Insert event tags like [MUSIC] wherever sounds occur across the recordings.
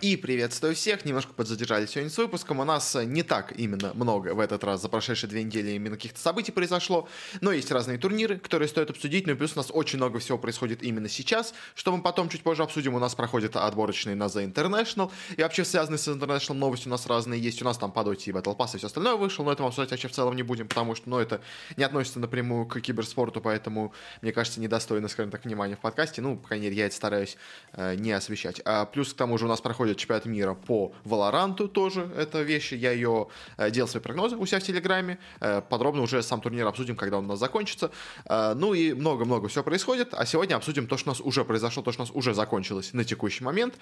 И приветствую всех, немножко подзадержались сегодня с выпуском, у нас не так именно много в этот раз за прошедшие две недели именно каких-то событий произошло, но есть разные турниры, которые стоит обсудить, ну и плюс у нас очень много всего происходит именно сейчас, что мы потом чуть позже обсудим, у нас проходят отборочные на The International, и вообще связанные с International новости у нас разные есть, у нас там по доте и Battle Pass и все остальное вышло, но это мы обсуждать вообще в целом не будем, потому что, ну, это не относится напрямую к киберспорту, поэтому, мне кажется, недостойно, скажем так, внимания в подкасте, ну, по крайней мере, я это стараюсь э, не освещать. А плюс к тому же у нас проходит проходит чемпионат мира по Валоранту тоже. Это вещи. Я ее э, делал свои прогнозы у себя в Телеграме. Э, подробно уже сам турнир обсудим, когда он у нас закончится. Э, ну и много-много все происходит. А сегодня обсудим то, что у нас уже произошло, то, что у нас уже закончилось на текущий момент.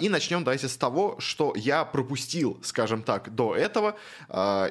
И начнем давайте с того, что я пропустил, скажем так, до этого.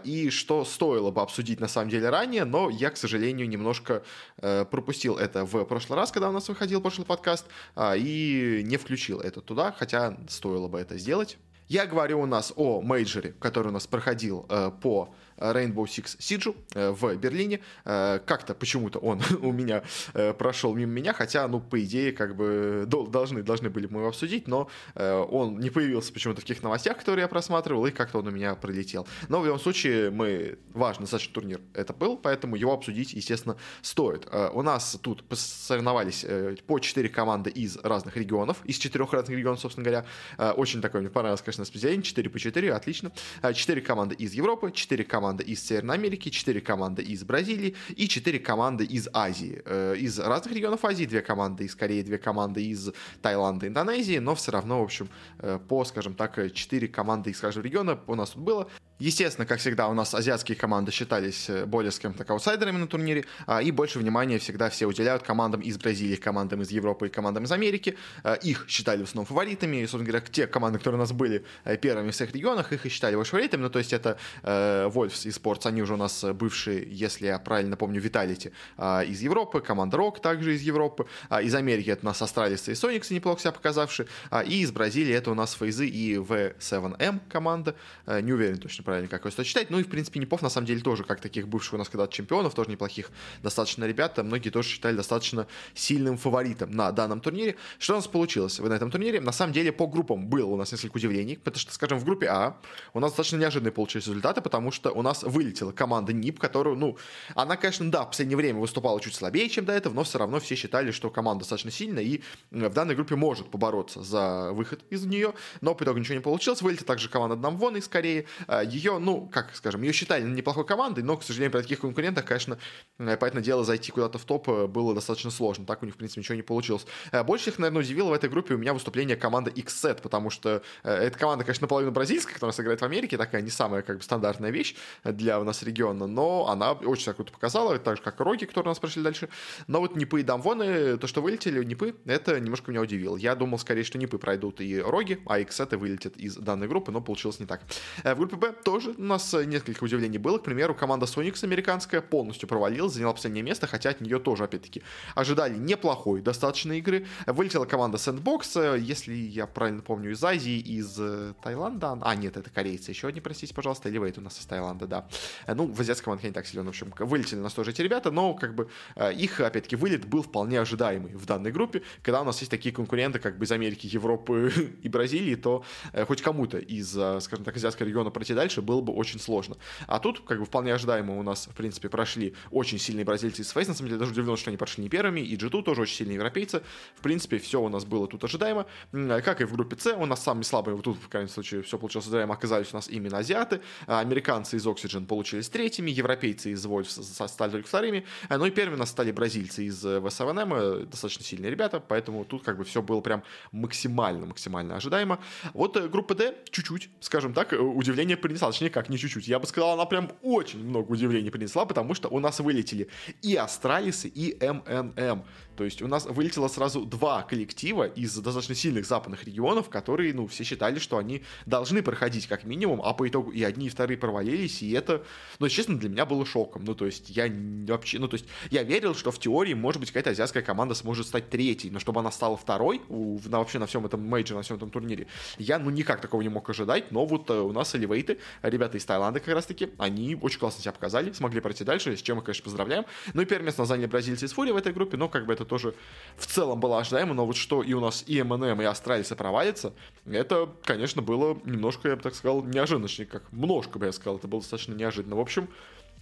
И что стоило бы обсудить на самом деле ранее, но я, к сожалению, немножко пропустил это в прошлый раз, когда у нас выходил прошлый подкаст, и не включил это туда, хотя стоило бы это сделать. Я говорю у нас о мейджоре, который у нас проходил э, по Rainbow Six Siege э, в Берлине. Э, как-то почему-то он [LAUGHS] у меня э, прошел мимо меня, хотя, ну, по идее, как бы должны, должны были мы его обсудить, но он не появился почему-то в таких новостях, которые я просматривал, и как-то он у меня пролетел. Но в любом случае, мы важный достаточно турнир это был, поэтому его обсудить, естественно, стоит. У нас тут соревновались по 4 команды из разных регионов, из четырех разных регионов, собственно говоря. Очень такое мне понравилось, конечно, распределение, 4 по 4, отлично. 4 команды из Европы, 4 команды команды из Северной Америки, 4 команды из Бразилии и 4 команды из Азии. Э, из разных регионов Азии, 2 команды из Кореи, 2 команды из Таиланда, Индонезии, но все равно, в общем, э, по, скажем так, 4 команды из каждого региона у нас тут было. Естественно, как всегда, у нас азиатские команды считались э, более, скажем так, аутсайдерами на турнире, а, и больше внимания всегда все уделяют командам из Бразилии, командам из Европы и командам из Америки. Их считали в основном фаворитами, и, собственно говоря, те команды, которые у нас были первыми в своих регионах, их и считали больше фаворитами, ну, то есть это э, Wolves и они уже у нас бывшие, если я правильно помню, Vitality а, из Европы, команда Rogue также из Европы, из Америки это у нас Astralis и SonIQs неплохо себя показавшие, и из Бразилии это у нас Фейзы и W7M команда, не уверен точно правильно, как стоит читать. Ну и, в принципе, Нипов, на самом деле, тоже, как таких бывших у нас когда-то чемпионов, тоже неплохих достаточно ребята, многие тоже считали достаточно сильным фаворитом на данном турнире. Что у нас получилось на этом турнире? На самом деле, по группам было у нас несколько удивлений, потому что, скажем, в группе А у нас достаточно неожиданные получились результаты, потому что у нас вылетела команда НИП, которую, ну, она, конечно, да, в последнее время выступала чуть слабее, чем до этого, но все равно все считали, что команда достаточно сильная и в данной группе может побороться за выход из нее, но по итогу ничего не получилось. Вылетела также команда Намвон из Кореи. Ее, ну, как скажем, ее считали неплохой командой, но, к сожалению, при таких конкурентах, конечно, э, поэтому дело, зайти куда-то в топ э, было достаточно сложно. Так у них, в принципе, ничего не получилось. Э, больше всех, наверное, удивило в этой группе у меня выступление команды XSET, потому что эта команда, конечно, наполовину бразильская, которая сыграет в Америке, такая не самая, как бы, стандартная вещь для у нас региона, но она очень так круто показала, так же, как и Роги, которые у нас прошли дальше. Но вот Нипы и Дамвоны, то, что вылетели, Нипы, это немножко меня удивило. Я думал, скорее, что Нипы пройдут и Роги, а XSET вылетят из данной группы, но получилось не так. В группе Б тоже у нас несколько удивлений было. К примеру, команда Sonics американская полностью провалилась, заняла последнее место, хотя от нее тоже, опять-таки, ожидали неплохой достаточно игры. Вылетела команда Sandbox, э, если я правильно помню, из Азии, из э, Таиланда. А, нет, это корейцы. Еще одни, простите, пожалуйста. Или Вейт у нас из Таиланда, да. Э, ну, в азиатской команде не так силен. В общем, вылетели у нас тоже эти ребята, но, как бы, их, опять-таки, вылет был вполне ожидаемый в данной группе. Когда у нас есть такие конкуренты, как бы из Америки, Европы [LAUGHS] и Бразилии, то хоть кому-то из, скажем так, азиатского региона пройти дальше было бы очень сложно. А тут, как бы, вполне ожидаемо у нас, в принципе, прошли очень сильные бразильцы из Face. На самом деле, даже удивлен, что они прошли не первыми. И G2 тоже очень сильные европейцы. В принципе, все у нас было тут ожидаемо. Как и в группе С, у нас самые слабые, вот тут, в крайнем случае, все получилось ожидаемо, оказались у нас именно азиаты. Американцы из Oxygen получились третьими, европейцы из Wolves стали только вторыми. А, ну и первыми нас стали бразильцы из ВСВНМ, э, достаточно сильные ребята, поэтому тут как бы все было прям максимально, максимально ожидаемо. Вот э, группа D чуть-чуть, скажем так, э, удивление принесла, точнее как, не чуть-чуть. Я бы сказал, она прям очень много удивлений принесла, потому что у нас вылетели и Астралисы, и МНМ. То есть у нас вылетело сразу два коллектива из достаточно сильных западных регионов, которые, ну, все считали, что они должны проходить как минимум, а по итогу и одни, и вторые провалились, и это, ну, честно, для меня было шоком. Ну, то есть я вообще, ну, то есть я верил, что в теории, может быть, какая-то азиатская команда сможет стать третьей, но чтобы она стала второй на, вообще на всем этом мейджоре, на всем этом турнире, я, ну, никак такого не мог ожидать, но вот э, у нас Элевейты ребята из Таиланда как раз-таки, они очень классно себя показали, смогли пройти дальше, с чем мы, конечно, поздравляем. Ну и первое место заняли бразильцы из Фури в этой группе, но как бы это тоже в целом было ожидаемо, но вот что и у нас и МНМ, и Астралисы провалится, это, конечно, было немножко, я бы так сказал, неожиданно, как немножко бы я сказал, это было достаточно неожиданно. В общем,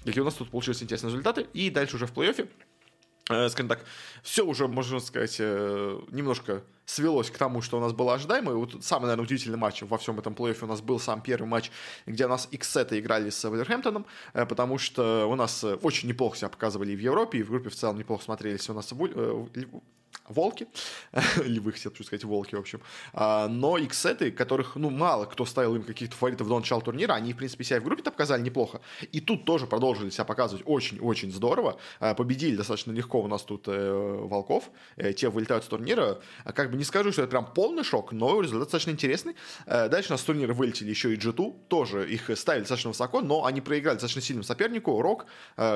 какие у нас тут получились интересные результаты, и дальше уже в плей-оффе Э, скажем так, все уже, можно сказать, э, немножко свелось к тому, что у нас было ожидаемо. И вот самый, наверное, удивительный матч во всем этом плей-оффе у нас был сам первый матч, где у нас Иксеты играли с Вулверхэмптоном, э, потому что у нас очень неплохо себя показывали и в Европе, и в группе в целом неплохо смотрелись у нас волки, [LAUGHS] львы, хотел сказать, волки, в общем. А, но иксеты, которых, ну, мало кто ставил им каких-то фаворитов до начала турнира, они, в принципе, себя в группе-то показали неплохо. И тут тоже продолжили себя показывать очень-очень здорово. А, победили достаточно легко у нас тут э, волков. Э, те вылетают с турнира. А, как бы не скажу, что это прям полный шок, но результат достаточно интересный. Э, дальше у нас с турнира вылетели еще и G2. Тоже их ставили достаточно высоко, но они проиграли достаточно сильному сопернику. Рок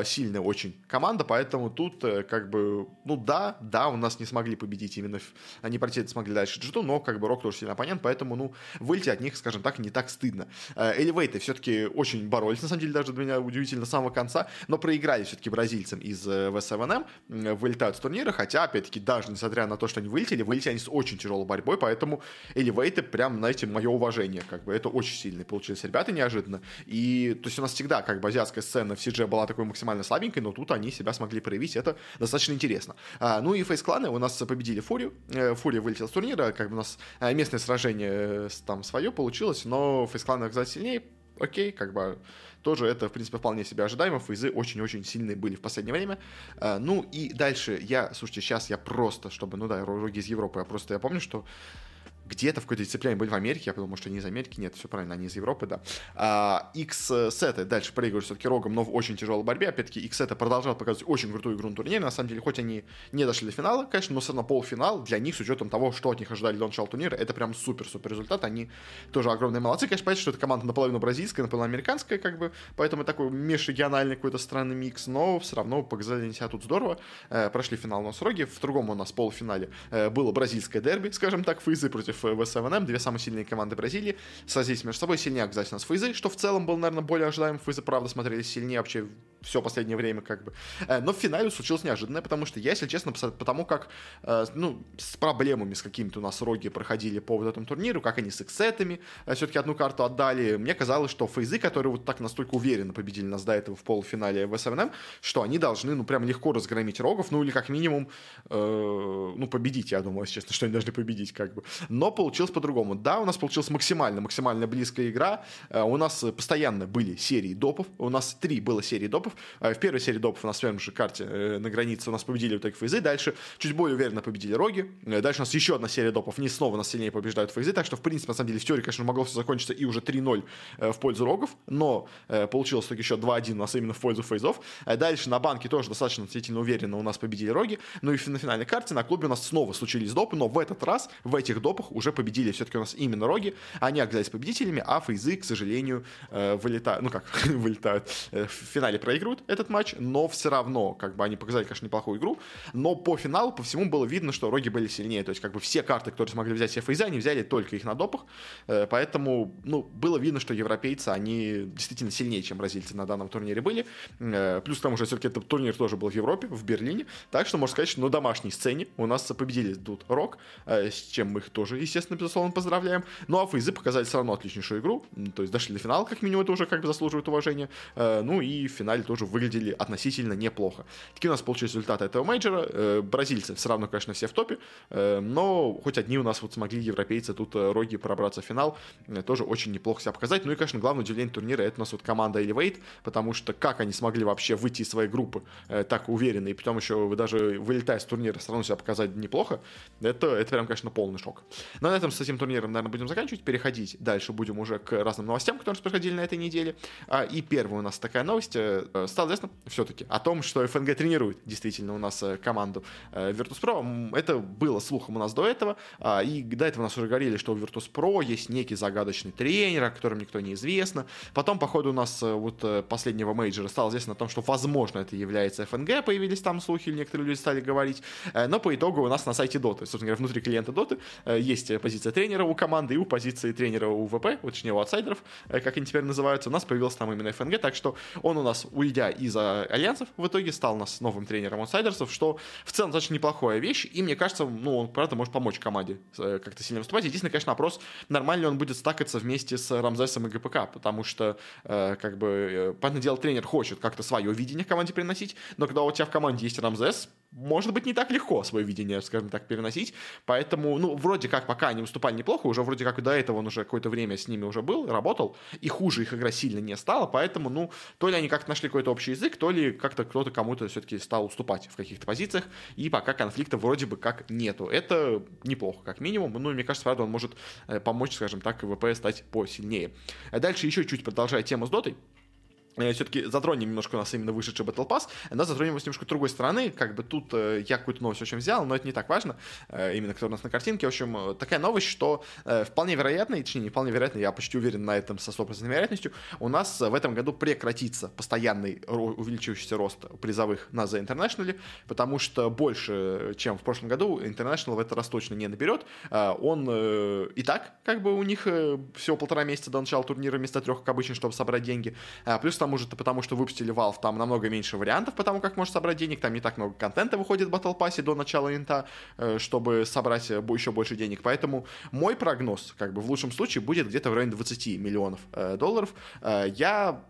сильная очень команда, поэтому тут как бы, ну да, да, у нас не смогли победить именно, они пройти смогли дальше g но как бы Рок тоже сильный оппонент, поэтому, ну, выйти от них, скажем так, не так стыдно. Элевейты все-таки очень боролись, на самом деле, даже для меня удивительно, с самого конца, но проиграли все-таки бразильцам из ВСВНМ, вылетают с турнира, хотя, опять-таки, даже несмотря на то, что они вылетели, вылетели они с очень тяжелой борьбой, поэтому Элевейты прям, знаете, мое уважение, как бы, это очень сильные получились ребята неожиданно, и, то есть у нас всегда, как бы, азиатская сцена в CG была такой максимально слабенькой, но тут они себя смогли проявить, это достаточно интересно. А, ну и фейс-кланы нас победили Фурию. Э, Фурия вылетел с турнира, как бы у нас э, местное сражение э, там свое получилось, но фейсклан оказался сильнее, окей, как бы тоже это, в принципе, вполне себе ожидаемо. Фейзы очень-очень сильные были в последнее время. Ну и дальше я, слушайте, сейчас я просто, чтобы, ну да, роги из Европы, я просто, я помню, что где-то в какой-то дисциплине были в Америке, я подумал, что они из Америки, нет, все правильно, они из Европы, да. А, X-сеты дальше проигрывают все-таки Рогом, но в очень тяжелой борьбе, опять-таки X-сеты продолжают показывать очень крутую игру на турнире, на самом деле, хоть они не дошли до финала, конечно, но все равно полуфинал для них, с учетом того, что от них ожидали до начала турнира, это прям супер-супер результат, они тоже огромные молодцы, конечно, понятно, что это команда наполовину бразильская, наполовину американская, как бы, поэтому такой межрегиональный какой-то странный микс, но все равно показали себя тут здорово, э, прошли финал у нас Роги, в другом у нас полуфинале э, было бразильское дерби, скажем так, Фейзы против э, ВСВНМ, две самые сильные команды Бразилии сразились между собой. Сильнее оказались у Фейзы, что в целом был, наверное, более ожидаем. Фейзы, правда, смотрелись сильнее вообще все последнее время, как бы. Э, но в финале случилось неожиданное, потому что я, если честно, потому как, э, ну, с проблемами с какими-то у нас роги проходили по вот этому турниру, как они с эксетами э, все-таки одну карту отдали, мне казалось, что фейзы, которые вот так настолько уверенно победили нас до этого в полуфинале в СМН, что они должны, ну, прям легко разгромить рогов, ну, или как минимум, ну, победить, я думаю, если честно, что они должны победить, как бы. Но получилось по-другому. Да, у нас получилась максимально, максимально близкая игра, у нас постоянно были серии допов, у нас три было серии допов, допов. А в первой серии допов у нас же карте э, на границе у нас победили вот фейзы. Дальше чуть более уверенно победили роги. Э, дальше у нас еще одна серия допов. Не снова нас сильнее побеждают фейзы. Так что, в принципе, на самом деле, в теории, конечно, могло все закончиться и уже 3-0 э, в пользу рогов. Но получилось так еще 2-1 у нас именно в пользу фейзов. Дальше на банке тоже достаточно относительно уверенно у нас победили роги. Ну и на финальной карте на клубе у нас снова случились допы, но в этот раз в этих допах уже победили все-таки у нас именно роги. Они оказались победителями, а фейзы, к сожалению, вылетают, ну как, [LAUGHS] вылетают, в финале проиграли проигрывают этот матч, но все равно, как бы они показали, конечно, неплохую игру, но по финалу, по всему было видно, что роги были сильнее, то есть как бы все карты, которые смогли взять себе фейзы, они взяли только их на допах, э, поэтому, ну, было видно, что европейцы, они действительно сильнее, чем бразильцы на данном турнире были, э, плюс к тому же, все-таки этот турнир тоже был в Европе, в Берлине, так что, можно сказать, что на домашней сцене у нас победили тут Rogue, э, с чем мы их тоже, естественно, безусловно, поздравляем, ну, а фейзы показали все равно отличнейшую игру, то есть дошли до финала, как минимум, это уже как бы заслуживает уважения, ну, и в финале тоже выглядели относительно неплохо. Такие у нас получились результаты этого мейджора. Э, бразильцы все равно, конечно, все в топе, э, но хоть одни у нас вот смогли европейцы тут э, роги пробраться в финал, тоже очень неплохо себя показать. Ну и, конечно, главное удивление турнира это у нас вот команда Elevate, потому что как они смогли вообще выйти из своей группы так уверенно, и потом еще вы даже вылетая с турнира, все равно себя показать неплохо, это, это прям, конечно, полный шок. Но на этом с этим турниром, наверное, будем заканчивать, переходить дальше будем уже к разным новостям, которые происходили на этой неделе. А, и первая у нас такая новость, стало известно все-таки о том, что ФНГ тренирует действительно у нас команду Virtus.pro. Это было слухом у нас до этого, а, и до этого нас уже говорили, что у Virtus.pro есть некий загадочный тренер, о котором никто не известно. Потом, по ходу у нас вот последнего мейджора стало известно о том, что, возможно, это является ФНГ, появились там слухи, некоторые люди стали говорить, но по итогу у нас на сайте Dota, собственно говоря, внутри клиента Dota есть позиция тренера у команды и у позиции тренера у ВП, точнее у аутсайдеров, как они теперь называются, у нас появился там именно ФНГ, так что он у нас, уйдя из альянсов, в итоге стал у нас новым тренером аутсайдерсов, что в целом достаточно неплохая вещь, и мне кажется, ну, он, правда, может помочь команде э, как-то сильно выступать. Единственный, конечно, вопрос, нормально ли он будет стакаться вместе с Рамзесом и ГПК, потому что, э, как бы, э, понятное дело, тренер хочет как-то свое видение команде приносить, но когда у тебя в команде есть Рамзес, может быть, не так легко свое видение, скажем так, переносить. Поэтому, ну, вроде как, пока они выступали неплохо, уже вроде как до этого он уже какое-то время с ними уже был, работал, и хуже их игра сильно не стала, поэтому, ну, то ли они как-то нашли какой-то общий язык, то ли как-то кто-то кому-то все-таки стал уступать в каких-то позициях, и пока конфликта вроде бы как нету. Это неплохо, как минимум. Ну, мне кажется, правда, он может э, помочь, скажем так, ВП стать посильнее. Дальше еще чуть продолжая тему с Дотой, все-таки затронем немножко у нас именно вышедший Battle Pass, но затронем его с немножко другой стороны, как бы тут э, я какую-то новость очень взял, но это не так важно, э, именно кто у нас на картинке, в общем, э, такая новость, что э, вполне вероятно, и точнее не вполне вероятно, я почти уверен на этом со 100% вероятностью, у нас в этом году прекратится постоянный увеличивающийся рост призовых на The International, потому что больше, чем в прошлом году, International в этот раз точно не наберет, э, он э, и так, как бы у них э, всего полтора месяца до начала турнира вместо трех, как обычно, чтобы собрать деньги, э, плюс тому же, потому что выпустили Valve, там намного меньше вариантов, потому как можно собрать денег, там не так много контента выходит в Battle Pass до начала инта, э, чтобы собрать э, еще больше денег. Поэтому мой прогноз, как бы в лучшем случае, будет где-то в районе 20 миллионов э, долларов. Я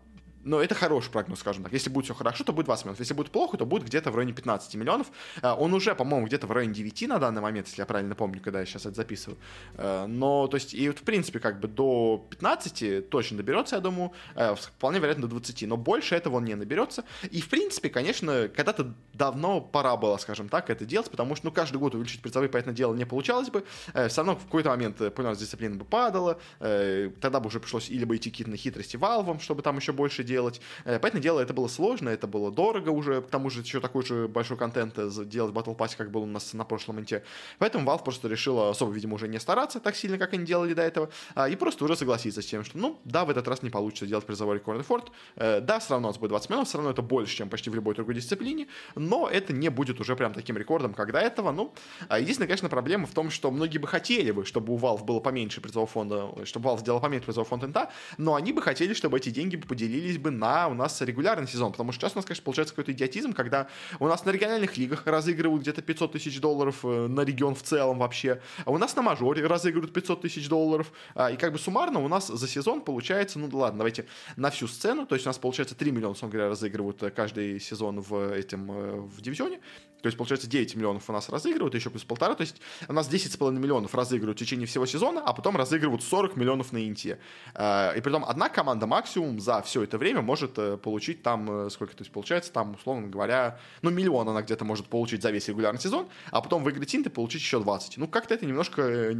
но это хороший прогноз, скажем так. Если будет все хорошо, то будет 20 миллионов. Если будет плохо, то будет где-то в районе 15 миллионов. Э, он уже, по-моему, где-то в районе 9 на данный момент, если я правильно помню, когда я сейчас это записываю. Э, но, то есть, и вот, в принципе, как бы до 15 точно доберется, я думаю. Э, вполне вероятно, до 20. Но больше этого он не наберется. И, в принципе, конечно, когда-то давно пора было, скажем так, это делать, потому что, ну, каждый год увеличить призовые, понятное дело, не получалось бы. Все равно в какой-то момент понял, дисциплина бы падала. Тогда бы уже пришлось или бы идти какие-то хитрости валвом, чтобы там еще больше делать. Э, понятное дело, это было сложно, это было дорого уже, к тому же еще такой же большой контент делать Battle Pass, как был у нас на прошлом инте. Поэтому Valve просто решила особо, видимо, уже не стараться так сильно, как они делали до этого, а, и просто уже согласиться с тем, что, ну, да, в этот раз не получится делать призовой рекорд форт, э, да, все равно у нас будет 20 миллионов, все равно это больше, чем почти в любой другой дисциплине, но это не будет уже прям таким рекордом, как до этого, ну, а единственная, конечно, проблема в том, что многие бы хотели бы, чтобы у Valve было поменьше призового фонда, чтобы Valve сделала поменьше призового фонда инта, но они бы хотели, чтобы эти деньги поделились бы на у нас регулярный сезон, потому что сейчас у нас, конечно, получается какой-то идиотизм, когда у нас на региональных лигах разыгрывают где-то 500 тысяч долларов э, на регион в целом вообще, а у нас на мажоре разыгрывают 500 тысяч долларов, а, и как бы суммарно у нас за сезон получается, ну ладно, давайте на всю сцену, то есть у нас получается 3 миллиона, условно говоря, разыгрывают э, каждый сезон в этим э, в дивизионе, то есть, получается, 9 миллионов у нас разыгрывают, еще плюс полтора. То есть, у нас 10,5 миллионов разыгрывают в течение всего сезона, а потом разыгрывают 40 миллионов на Инте. И при том одна команда максимум за все это время может получить там, э, сколько, то есть, получается, там, условно говоря, ну, миллион она где-то может получить за весь регулярный сезон, а потом выиграть Инт и получить еще 20. Ну, как-то это немножко, э,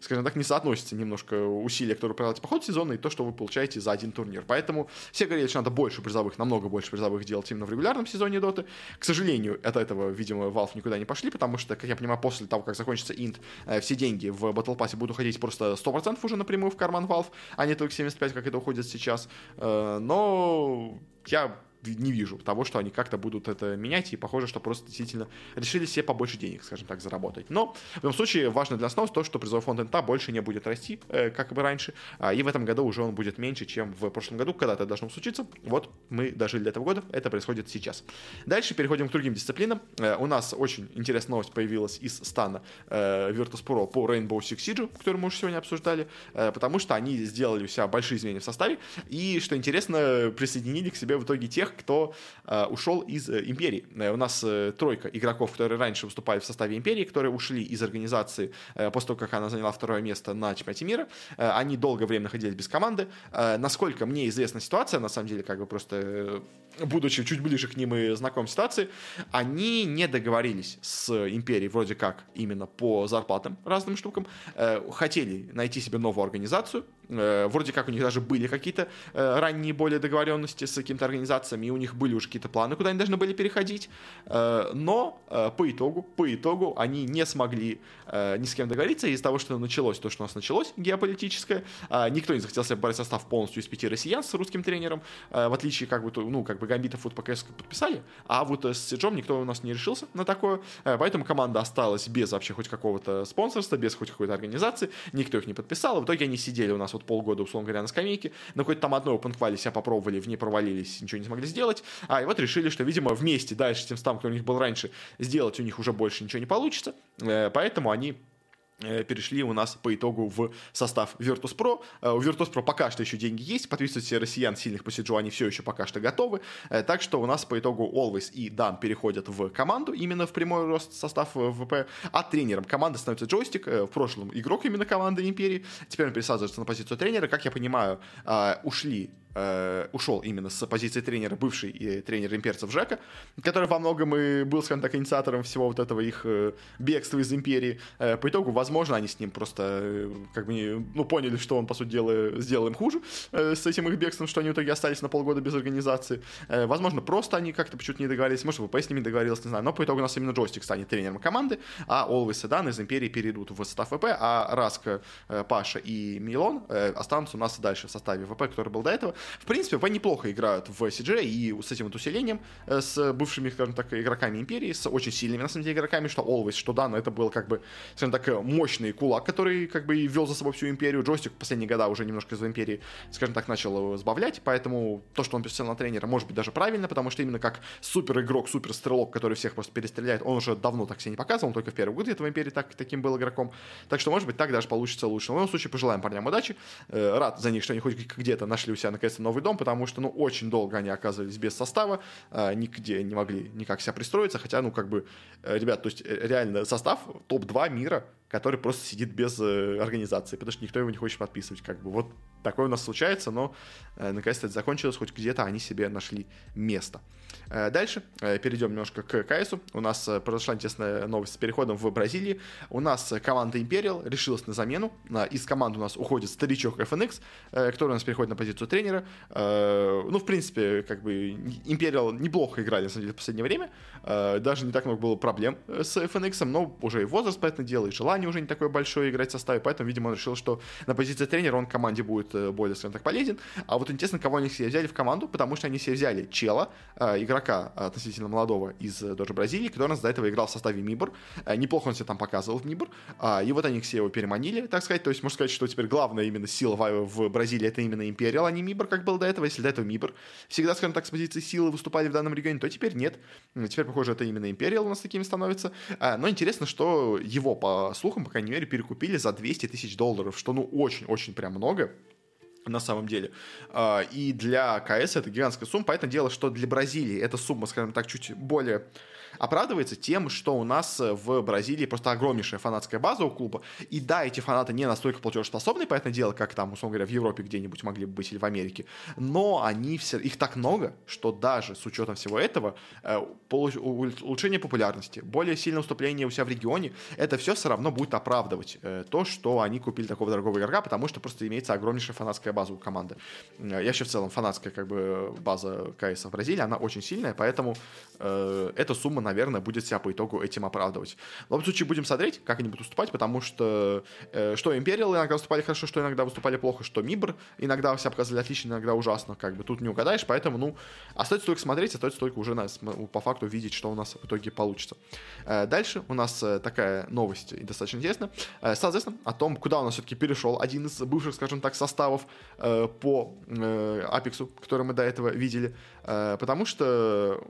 скажем так, не соотносится немножко усилия, которые проделать по ходу сезона, и то, что вы получаете за один турнир. Поэтому все говорили, что надо больше призовых, намного больше призовых делать именно в регулярном сезоне Доты. К сожалению, от этого, видимо, Valve никуда не пошли, потому что, как я понимаю, после того, как закончится Инт, э, все деньги в Battle Pass будут уходить просто 100% уже напрямую в карман Valve, а не только 75, как это уходит сейчас. Но я не вижу того, что они как-то будут это менять, и похоже, что просто действительно решили себе побольше денег, скажем так, заработать. Но в любом случае важно для основ то, что призовой фонд НТА больше не будет расти, э, как бы раньше, а, и в этом году уже он будет меньше, чем в прошлом году, когда это должно случиться. Вот мы дожили до этого года, это происходит сейчас. Дальше переходим к другим дисциплинам. Э, у нас очень интересная новость появилась из стана э, Virtus.pro по Rainbow Six Siege, который мы уже сегодня обсуждали, потому что они сделали у себя большие изменения в составе, и, что интересно, присоединили к себе в итоге тех, кто э, ушел из э, империи. Э, у нас э, тройка игроков, которые раньше выступали в составе империи, которые ушли из организации э, после того, как она заняла второе место на чемпионате мира. Э, они долгое время находились без команды. Э, насколько мне известна ситуация, на самом деле, как бы просто э, будучи чуть ближе к ним и знаком с ситуацией, они не договорились с империей вроде как именно по зарплатам разным штукам. Э, хотели найти себе новую организацию. Э, вроде как у них даже были какие-то э, ранние более договоренности с какими-то организациями и у них были уже какие-то планы, куда они должны были переходить, э, но э, по итогу, по итогу они не смогли ни с кем договориться. Из-за того, что началось то, что у нас началось, геополитическое, никто не захотел себе брать состав полностью из пяти россиян с русским тренером, в отличие как бы, ну, как бы Гамбитов вот ПКС подписали, а вот с Сиджом никто у нас не решился на такое, поэтому команда осталась без вообще хоть какого-то спонсорства, без хоть какой-то организации, никто их не подписал, в итоге они сидели у нас вот полгода, условно говоря, на скамейке, на какой-то там одной open себя попробовали, в ней провалились, ничего не смогли сделать, а и вот решили, что, видимо, вместе дальше с тем стам, кто у них был раньше, сделать у них уже больше ничего не получится, э, поэтому они Э, перешли у нас по итогу в состав Virtus.pro. Э, у Virtus.pro пока что еще деньги есть, подписывать россиян сильных по Сиджу они все еще пока что готовы, так что у нас по итогу Always и Dan переходят в команду, именно в прямой рост состав ВП, а тренером команды становится Джойстик, в прошлом игрок именно команды Империи, теперь он пересаживается на позицию тренера, как я понимаю, ушли э, ушел именно с позиции тренера, бывший э, тренер имперцев Жека, который во многом и был, скажем так, инициатором всего вот этого их э, бегства из империи. Э, по итогу, возможно, они с ним просто как бы, ну, поняли, что он, по сути дела, сделал им хуже с этим их бегством, что они в итоге остались на полгода без организации. Возможно, просто они как-то почему-то не договорились, может, ВП с ними договорились, не знаю, но по итогу у нас именно Джойстик станет тренером команды, а Always и из империи перейдут в состав ВП, а Раска, Паша и Милон останутся у нас дальше в составе ВП, который был до этого. В принципе, ВП неплохо играют в CG и с этим вот усилением, э, с бывшими, скажем так, игроками Империи, с очень сильными, на самом деле, игроками, что Always, что да, но это был, как бы, скажем так, мощный кулак, который, как бы, вел за собой всю Империю. Джойстик в последние года уже немножко из Империи, скажем так, начал сбавлять, поэтому то, что он пересел на тренера, может быть даже правильно, потому что именно как супер игрок, супер стрелок, который всех просто перестреляет, он уже давно так себя не показывал, он только в первый год в Империи так, таким был игроком. Так что, может быть, так даже получится лучше. Но в любом случае, пожелаем парням удачи. Э, рад за них, что они хоть где-то нашли у себя наконец-то новый дом, потому что, ну, очень долго они оказывались без состава, э, нигде не могли никак себя пристроиться, хотя, ну, как бы, э, ребят, то есть реально состав топ-2 мира, который просто сидит без организации, потому что никто его не хочет подписывать, как бы, вот такое у нас случается, но наконец-то это закончилось, хоть где-то они себе нашли место. Э, дальше э, перейдем немножко к КС. У нас э, произошла интересная новость с переходом в Бразилии. У нас команда Imperial решилась на замену. Из команды у нас уходит старичок FNX, который у нас переходит на позицию тренера. Ну, в принципе, как бы Imperial неплохо играли, на самом деле, в последнее время. Даже не так много было проблем с FNX, но уже и возраст, поэтому дело, и желание уже не такое большое играть в составе, поэтому, видимо, он решил, что на позиции тренера он команде будет более, скажем так, полезен. А вот интересно, кого они себе взяли в команду, потому что они себе взяли Чела, игрока относительно молодого из э, тоже Бразилии, который у нас до этого играл в составе Мибор. Э, неплохо он себя там показывал в Мибор. А, и вот они все его переманили, так сказать. То есть можно сказать, что теперь главная именно сила в Бразилии это именно Империал, а не Мибор, как был до этого. Если до этого Мибор всегда, скажем так, с позиции силы выступали в данном регионе, то теперь нет. Теперь, похоже, это именно Империал у нас такими становится. А, но интересно, что его, по слухам, по крайней мере, перекупили за 200 тысяч долларов, что, ну, очень-очень прям много на самом деле. А, и для КС это гигантская сумма. Понятное дело, что для Бразилии эта сумма, скажем так, чуть более оправдывается тем, что у нас в Бразилии просто огромнейшая фанатская база у клуба. И да, эти фанаты не настолько платежеспособны, поэтому дело, как там, условно говоря, в Европе где-нибудь могли бы быть или в Америке. Но они все, их так много, что даже с учетом всего этого, э, улучшение популярности, более сильное уступление у себя в регионе, это все все равно будет оправдывать э, то, что они купили такого дорогого игрока, потому что просто имеется огромнейшая фанатская база у команды. Я еще в целом фанатская как бы база КС в Бразилии, она очень сильная, поэтому э, эта сумма наверное, будет себя по итогу этим оправдывать. В любом случае, будем смотреть, как они будут выступать, потому что э, что Imperial иногда выступали хорошо, что иногда выступали плохо, что Мибр иногда себя показали отлично, иногда ужасно, как бы тут не угадаешь, поэтому, ну, остается только смотреть, остается только уже нас, по факту видеть, что у нас в итоге получится. Э, дальше у нас э, такая новость достаточно интересная. Э, соответственно, о том, куда у нас все-таки перешел один из бывших, скажем так, составов э, по э, Апексу, который мы до этого видели, э, потому что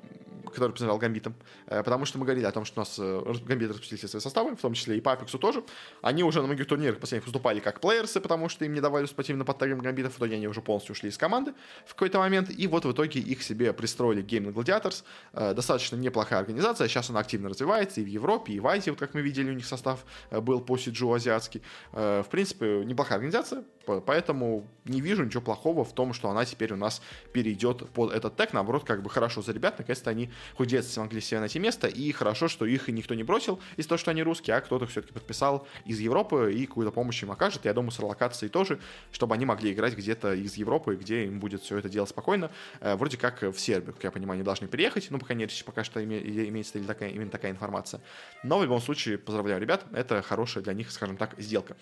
который принадлежал Гамбитам, э, потому что мы говорили о том, что у нас э, Гамбиты распустили все свои составы, в том числе и по Апексу тоже. Они уже на многих турнирах последних выступали как плеерсы, потому что им не давали выступать именно под тегом Гамбитов, в итоге они уже полностью ушли из команды в какой-то момент, и вот в итоге их себе пристроили Gaming Gladiators, э, достаточно неплохая организация, сейчас она активно развивается и в Европе, и в Азии, вот как мы видели, у них состав был по Сиджу азиатский. В принципе, неплохая организация, поэтому не вижу ничего плохого в том, что она теперь у нас перейдет под этот тег, наоборот, как бы хорошо за ребят, наконец-то они хоть где-то смогли себе найти место, и хорошо, что их никто не бросил из того, что они русские, а кто-то все-таки подписал из Европы и какую-то помощь им окажет, я думаю, с релокацией тоже, чтобы они могли играть где-то из Европы, где им будет все это делать спокойно, э, вроде как в Сербию, как я понимаю, они должны переехать, ну, пока нет, пока что име, имеется такая, именно такая информация. Но в любом случае, поздравляю ребят, это хорошая для них, скажем так, сделка.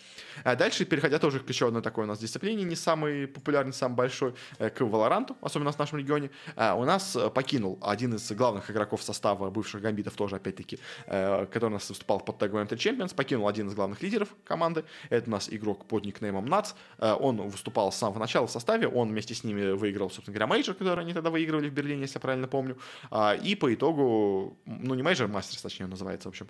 А дальше, переходя тоже к еще одной такой у нас дисциплине, не самый популярный, самый большой, э, к Валоранту, особенно в нашем регионе, у нас покинул один из главных игроков состава бывших гамбитов тоже, опять-таки, э, который у нас выступал под тегом M3 Champions, покинул один из главных лидеров команды, это у нас игрок под никнеймом nAts, он выступал с самого начала в составе, он вместе с ними выиграл, собственно говоря, мейджор, который они тогда выигрывали в Берлине, если я правильно помню, и по итогу, ну не мейджор, Masters, точнее, называется, в общем,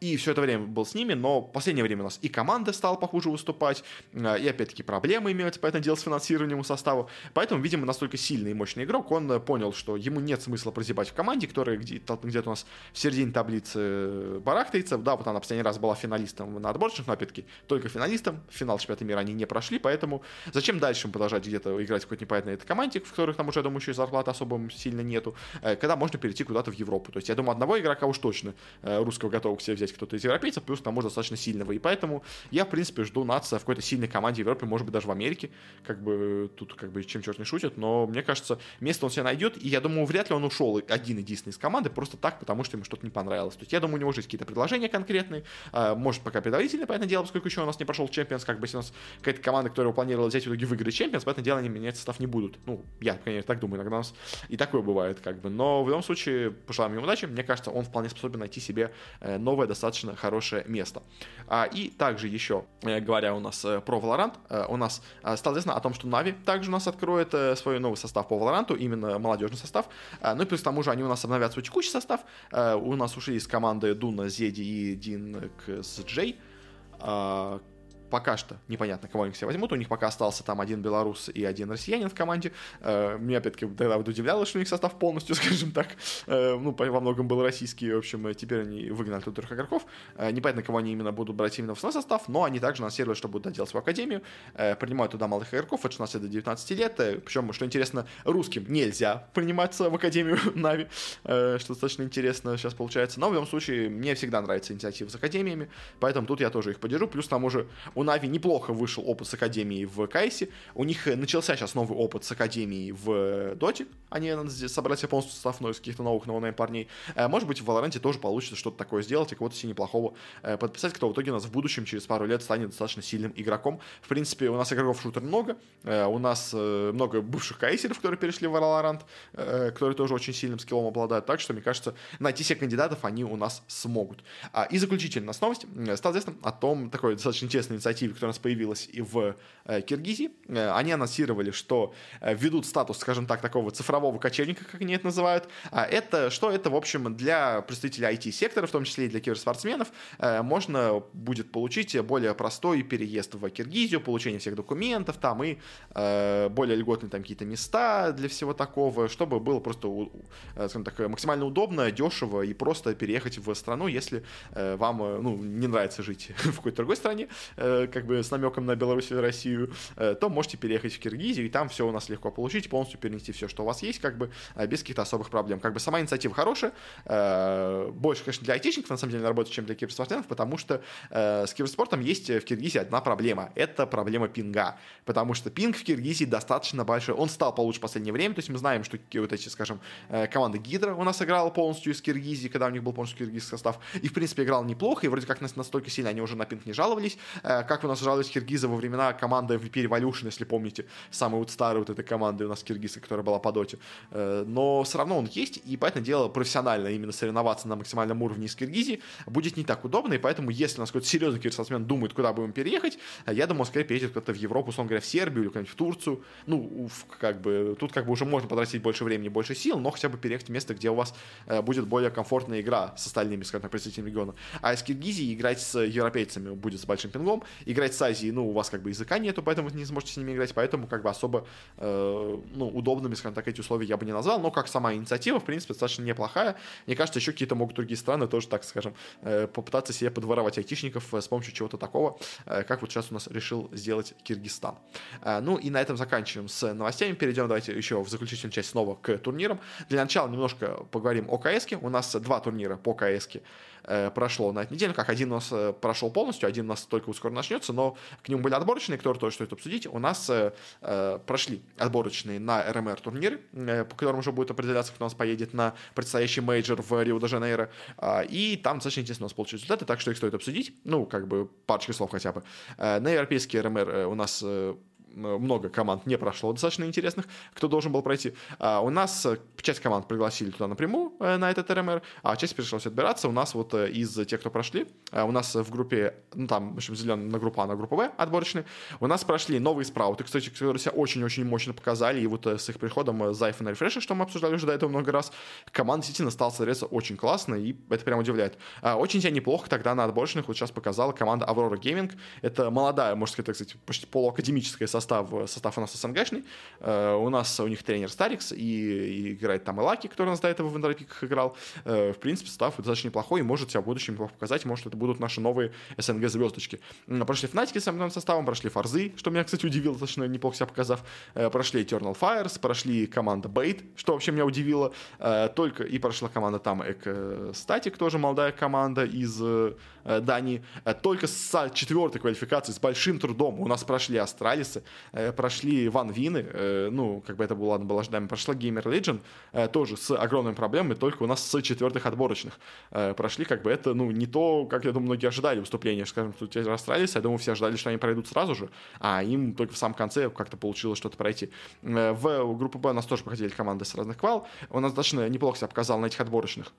и все это время был с ними, но в последнее время у нас и команда стала похуже выступать, и опять-таки проблемы имеются, поэтому дело с финансированием у состава, поэтому, видимо, настолько сильный и мощный игрок, он понял, что ему нет смысла прозябать в команде, которая где-то, где-то у нас в середине таблицы барахтается, да, вот она последний раз была финалистом на отборочных, но опять-таки только финалистом, финал чемпионата мира они не прошли, поэтому зачем дальше продолжать где-то играть в какой-то непонятной этой команде, в которых там уже, я думаю, еще и зарплаты особо сильно нету, э, когда можно перейти куда-то в Европу. То есть, я думаю, одного игрока уж точно э, русского готов к себе взять кто-то из европейцев, плюс там может достаточно сильного. И поэтому я, в принципе, жду nAts'а в какой-то сильной команде в Европе, может быть, даже в Америке. Как бы тут как бы чем черт не шутит, но мне кажется, место он себе найдет, и я думаю, вряд ли он ушел один единственный из команды, просто так, потому что ему что-то не понравилось. То есть, я думаю, у него уже есть какие-то предложения конкретные, э, может, пока предварительно, понятное дело, поскольку еще у нас не прошел Champions, как бы если у нас какая-то команда, которая планировала взять в итоге выиграть Champions, понятное дело они менять состав не будут. Ну, я, конечно, так думаю, иногда у нас и такое бывает, как бы. Но в любом случае, пожелаем ему удачи. Мне кажется, он вполне способен найти себе э, новое, достаточно хорошее место. А, и также еще, э, говоря у нас э, про Valorant, у нас стало известно о том, что Нави также у нас откроет свой новый состав по Valorant, именно молодежный состав. Ну и плюс к тому же они у нас обновят свой текущий состав. У нас ушли из команды Дуна, Зеди и Дин с Джей пока что непонятно, кого они все возьмут. У них пока остался там один белорус и один россиянин в команде. Э, меня опять-таки тогда вот удивляло, что у них состав полностью, [LAUGHS] скажем так, э, ну, во многом был российский. В общем, э, теперь они выгнали тут трех игроков. Непонятно, кого они именно будут брать именно в свой состав, но они также анонсировали, что будут делать свою академию. Принимают туда молодых игроков от 16 до 19 лет. Причем, что интересно, русским нельзя приниматься в академию [LAUGHS] Нави, что достаточно интересно сейчас получается. Но в любом случае, мне всегда нравится инициатива с академиями, поэтому тут я тоже их поддержу. Плюс к тому же у Нави неплохо вышел опыт с Академией в Кайсе. У них э, начался сейчас новый опыт с Академией в Доте. Они собрали себе полностью составной из каких-то новых новых парней. Э, может быть, в Валоранте тоже получится что-то такое сделать и кого-то себе неплохого э, подписать, кто в итоге у нас в будущем, через пару лет, станет достаточно сильным игроком. В принципе, у нас игроков шутер много. У нас много бывших кайсеров, которые перешли в Валорант, которые тоже очень сильным скиллом обладают. Так что, мне кажется, найти себе кандидатов они у нас смогут. А, и заключительная у новость. Стало известно о том, такой достаточно интересной инициативе, которая у нас появилась и в э, Киргизии. Э, они анонсировали, что э, ведут статус, скажем так, такого цифрового кочевника, как они это называют. А это что? Это, в общем, для представителей IT-сектора, в том числе и для киберспортсменов, можно будет получить более простой переезд в Киргизию, получение всех документов там и более льготные там какие-то места для всего такого, чтобы было просто, скажем так, максимально удобно, дешево и просто переехать в страну, если вам ну, не нравится жить [LAUGHS] в какой-то другой стране, как бы с намеком на Беларусь или Россию, э, то можете переехать в Киргизию, и там все у нас легко получить, полностью перенести все, что у вас есть, как бы э, без каких-то особых проблем. Как бы сама инициатива хорошая, э, больше, конечно, для айтишников, на самом деле, работает, чем для киберспортсменов, потому что с киберспортом есть в Киргизии одна проблема. Это проблема пинга. Потому что пинг в Киргизии достаточно большой. Он стал получше в последнее время. То есть мы знаем, что вот эти, скажем, команда Гидра у нас играла полностью из Киргизии, когда у них был полностью киргизский состав. И, в принципе, играл неплохо. И вроде как настолько сильно они уже на пинг не жаловались, как у нас жаловались киргизы во времена команды MVP Revolution, если помните, самой вот старой вот этой команды у нас киргиза, которая была по доте. Э, но все равно он есть, и поэтому дело профессионально именно соревноваться на максимальном уровне из Киргизии будет не так удобно, и поэтому если у нас какой-то серьезный киберспортсмен думает, куда будем переехать, я думаю, скорее переедет куда-то в Европу, условно говоря, в Сербию или куда-нибудь в Турцию. Ну, как бы, тут как бы уже можно потратить больше времени, больше сил, но хотя бы переехать в место, где у вас э, будет более комфортная игра с остальными, скажем так, представителями региона. А из Киргизии играть с европейцами будет с большим пингом, играть с Азией, ну, у вас как бы языка нету, поэтому вы не сможете с ними играть, поэтому как бы особо, э, ну, удобными, скажем так, эти условия я бы не назвал, но как сама инициатива, в принципе, достаточно неплохая. Мне кажется, еще какие-то могут другие страны тоже, так скажем, э, попытаться себе подворовать айтишников э, с помощью чего-то такого, э, как вот сейчас у нас решил сделать Киргизстан. Э, ну и на этом заканчиваем с новостями, перейдем давайте еще в заключительную часть снова к турнирам. Для начала немножко поговорим о КС. У нас два турнира по КС э, прошло на этой неделе. Как один у нас э, прошел полностью, один у нас только скоро начнется, но к нему были отборочные, которые тоже стоит обсудить. У нас э, прошли отборочные на РМР турниры, э, по которым уже будет определяться, кто у нас поедет на предстоящий мейджор в Рио-де-Жанейро. Э, и там достаточно интересно у нас получились результаты, так что их стоит обсудить. Ну, как бы парочка слов хотя бы. На европейский РМР у нас много команд не прошло достаточно интересных, кто должен был пройти. А у нас э, часть команд пригласили туда напрямую э, на этот РМР, а часть пришлось отбираться. У нас вот э, из тех, кто прошли, у нас в группе, ну там, в общем, зеленая на группа на группу В отборочные, у нас прошли новые спрауты, кстати, которые себя очень-очень мощно показали, и вот с их приходом Зайф и Рефреша, что мы обсуждали уже до этого много раз, команда действительно стала смотреться очень классно, и это прям удивляет. А, очень себя неплохо тогда на отборочных вот сейчас показала команда Aurora Gaming. Это молодая, можно сказать, кстати, почти полуакадемическая состав, состав у нас СНГшный. Э, у нас у них тренер Старикс, и, играет там и Лаки, который у нас до этого в Эндропиках играл. Э, в принципе, состав достаточно неплохой, и может себя в будущем показать. Может, это будут наши новые СНГ-звездочки. Прошли Фнатики с самым составом, прошли Фарзы, что меня, кстати, удивило, достаточно неплохо себя показав. Э, прошли Eternal Fires, прошли команда Бейт, что вообще меня удивило. Только и прошла команда там Эк Статик, тоже молодая команда из Дании. Только с четвертой квалификации, с большим трудом у нас прошли Астралисы, Э, прошли Ван Вины, э, ну, как бы это было, ладно, было ожидаемо, прошла Gamer Legend, э, тоже с огромными проблемами, только у нас с четвертых отборочных прошли, как бы это, ну, не то, как, я думаю, многие ожидали выступления, скажем, тут те расстраивались, я думаю, все ожидали, что они пройдут сразу же, а им только в самом конце как-то получилось что-то пройти. В группу Б у нас тоже проходили команды с разных квал, у нас достаточно неплохо себя показал на этих отборочных.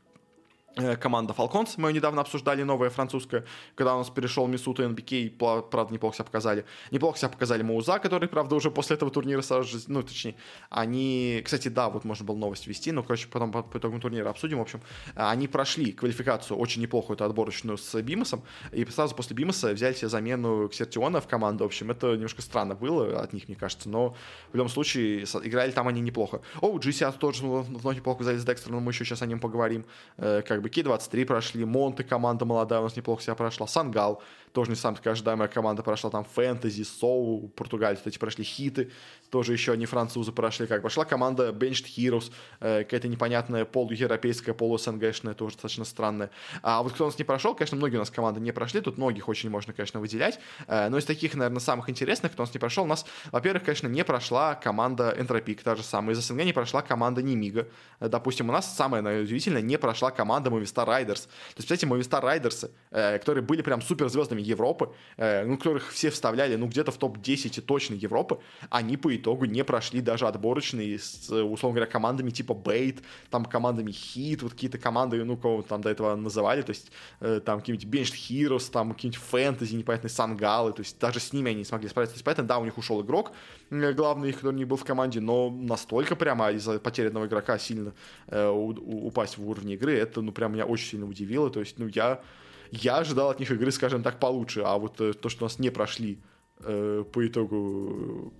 Э, команда Falcons, мы ее недавно обсуждали, новая французская, когда у нас перешел Мисут и НБК, правда, неплохо себя показали. Неплохо себя показали Мауза, который, правда, уже после этого турнира сразу же, ну, точнее, они, кстати, да, вот можно было новость вести, но, короче, потом по, по итогам турнира обсудим, в общем, они прошли квалификацию очень неплохую, это отборочную с Бимосом, и сразу после Бимоса взяли себе замену Ксертиона в команду, в общем, это немножко странно было от них, мне кажется, но в любом случае играли там они неплохо. О, GCA тоже вновь неплохо взяли с Декстером, но мы еще сейчас о нем поговорим, э, как бы Ки-23 прошли, Монты команда молодая у нас неплохо себя прошла, Сангал тоже не самая такая ожидаемая команда прошла, там Фэнтези, Соу, португальцы, эти прошли хиты, тоже еще не французы прошли, как прошла команда Benched Heroes, э, какая-то непонятная полуевропейская, полу-СНГшная, тоже достаточно странная. А вот кто у нас не прошел, конечно, многие у нас команды не прошли, тут многих очень можно, конечно, выделять, э, но из таких, наверное, самых интересных, кто у нас не прошел, у нас, во-первых, конечно, не прошла команда Энтропик, та же самая, из СНГ не прошла команда Немига, допустим, у нас самое, наверное, удивительное, не прошла команда Movistar Riders, то есть, кстати, Movistar Riders, э, которые были прям суперзвездами Европы, э, ну, которых все вставляли, ну, где-то в топ-10 и точно Европы, они по итогу не прошли даже отборочные с, условно говоря, командами типа Бейт, там командами Хит, вот какие-то команды, ну, кого там до этого называли, то есть э, там какие-нибудь Benched Heroes, там какие-нибудь Фэнтези, непонятные Сангалы, то есть даже с ними они не смогли справиться. То есть поэтому, да, у них ушел игрок, главный который не был в команде, но настолько прямо из-за потерянного игрока сильно э, упасть в уровне игры, это, ну, прям меня очень сильно удивило, то есть, ну, я я ожидал от них игры, скажем так, получше, а вот э, то, что нас не прошли э, по итогу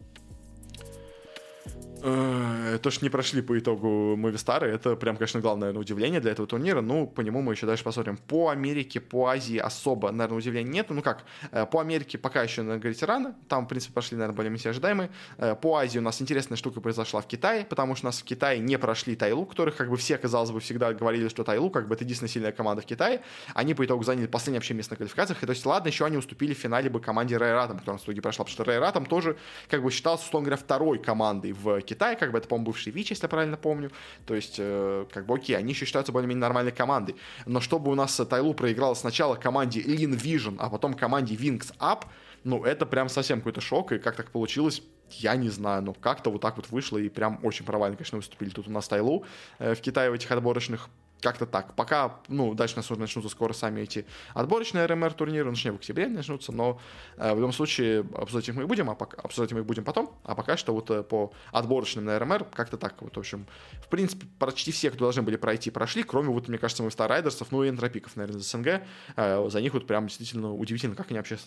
то, что не прошли по итогу Мовистары, это прям, конечно, главное наверное, удивление для этого турнира. Ну, по нему мы еще дальше посмотрим. По Америке, по Азии особо, наверное, удивления нет. Ну как, э, по Америке пока еще, наверное, говорить рано. Там, в принципе, пошли, наверное, более-менее ожидаемые. Э, по Азии у нас интересная штука произошла в Китае, потому что у нас в Китае не прошли Тайлу, которых, как бы, все, казалось бы, всегда говорили, что Тайлу, как бы, это единственная сильная команда в Китае. Они по итогу заняли последнее вообще место на квалификациях. И то есть, ладно, еще они уступили в финале бы команде Райратом, которая в итоге прошла, потому что Райратом тоже, как бы, считался, условно говоря, второй командой в Китае, как бы, это, по-моему, бывший ВИЧ, если я правильно помню. То есть, э, как бы, окей, они еще считаются более-менее нормальной командой. Но чтобы у нас Тайлу проиграла сначала команде Lean Vision, а потом команде Wings Up, ну, это прям совсем какой-то шок, и как так получилось, я не знаю, но как-то вот так вот вышло, и прям очень провально, конечно, выступили тут у нас Тайлу э, в Китае в этих отборочных как-то так. Пока, ну, дальше начнутся скоро сами эти отборочные РМР турниры, точнее в октябре начнутся, но э, в любом случае обсуждать их мы будем, а пока, обсуждать мы их будем потом, а пока что вот э, по отборочным на РМР как-то так вот, в общем, в принципе, почти все, кто должны были пройти, прошли, кроме вот, мне кажется, мы Старрайдерсов, ну и энтропиков, наверное, из СНГ, э, за них вот прям действительно удивительно, как они вообще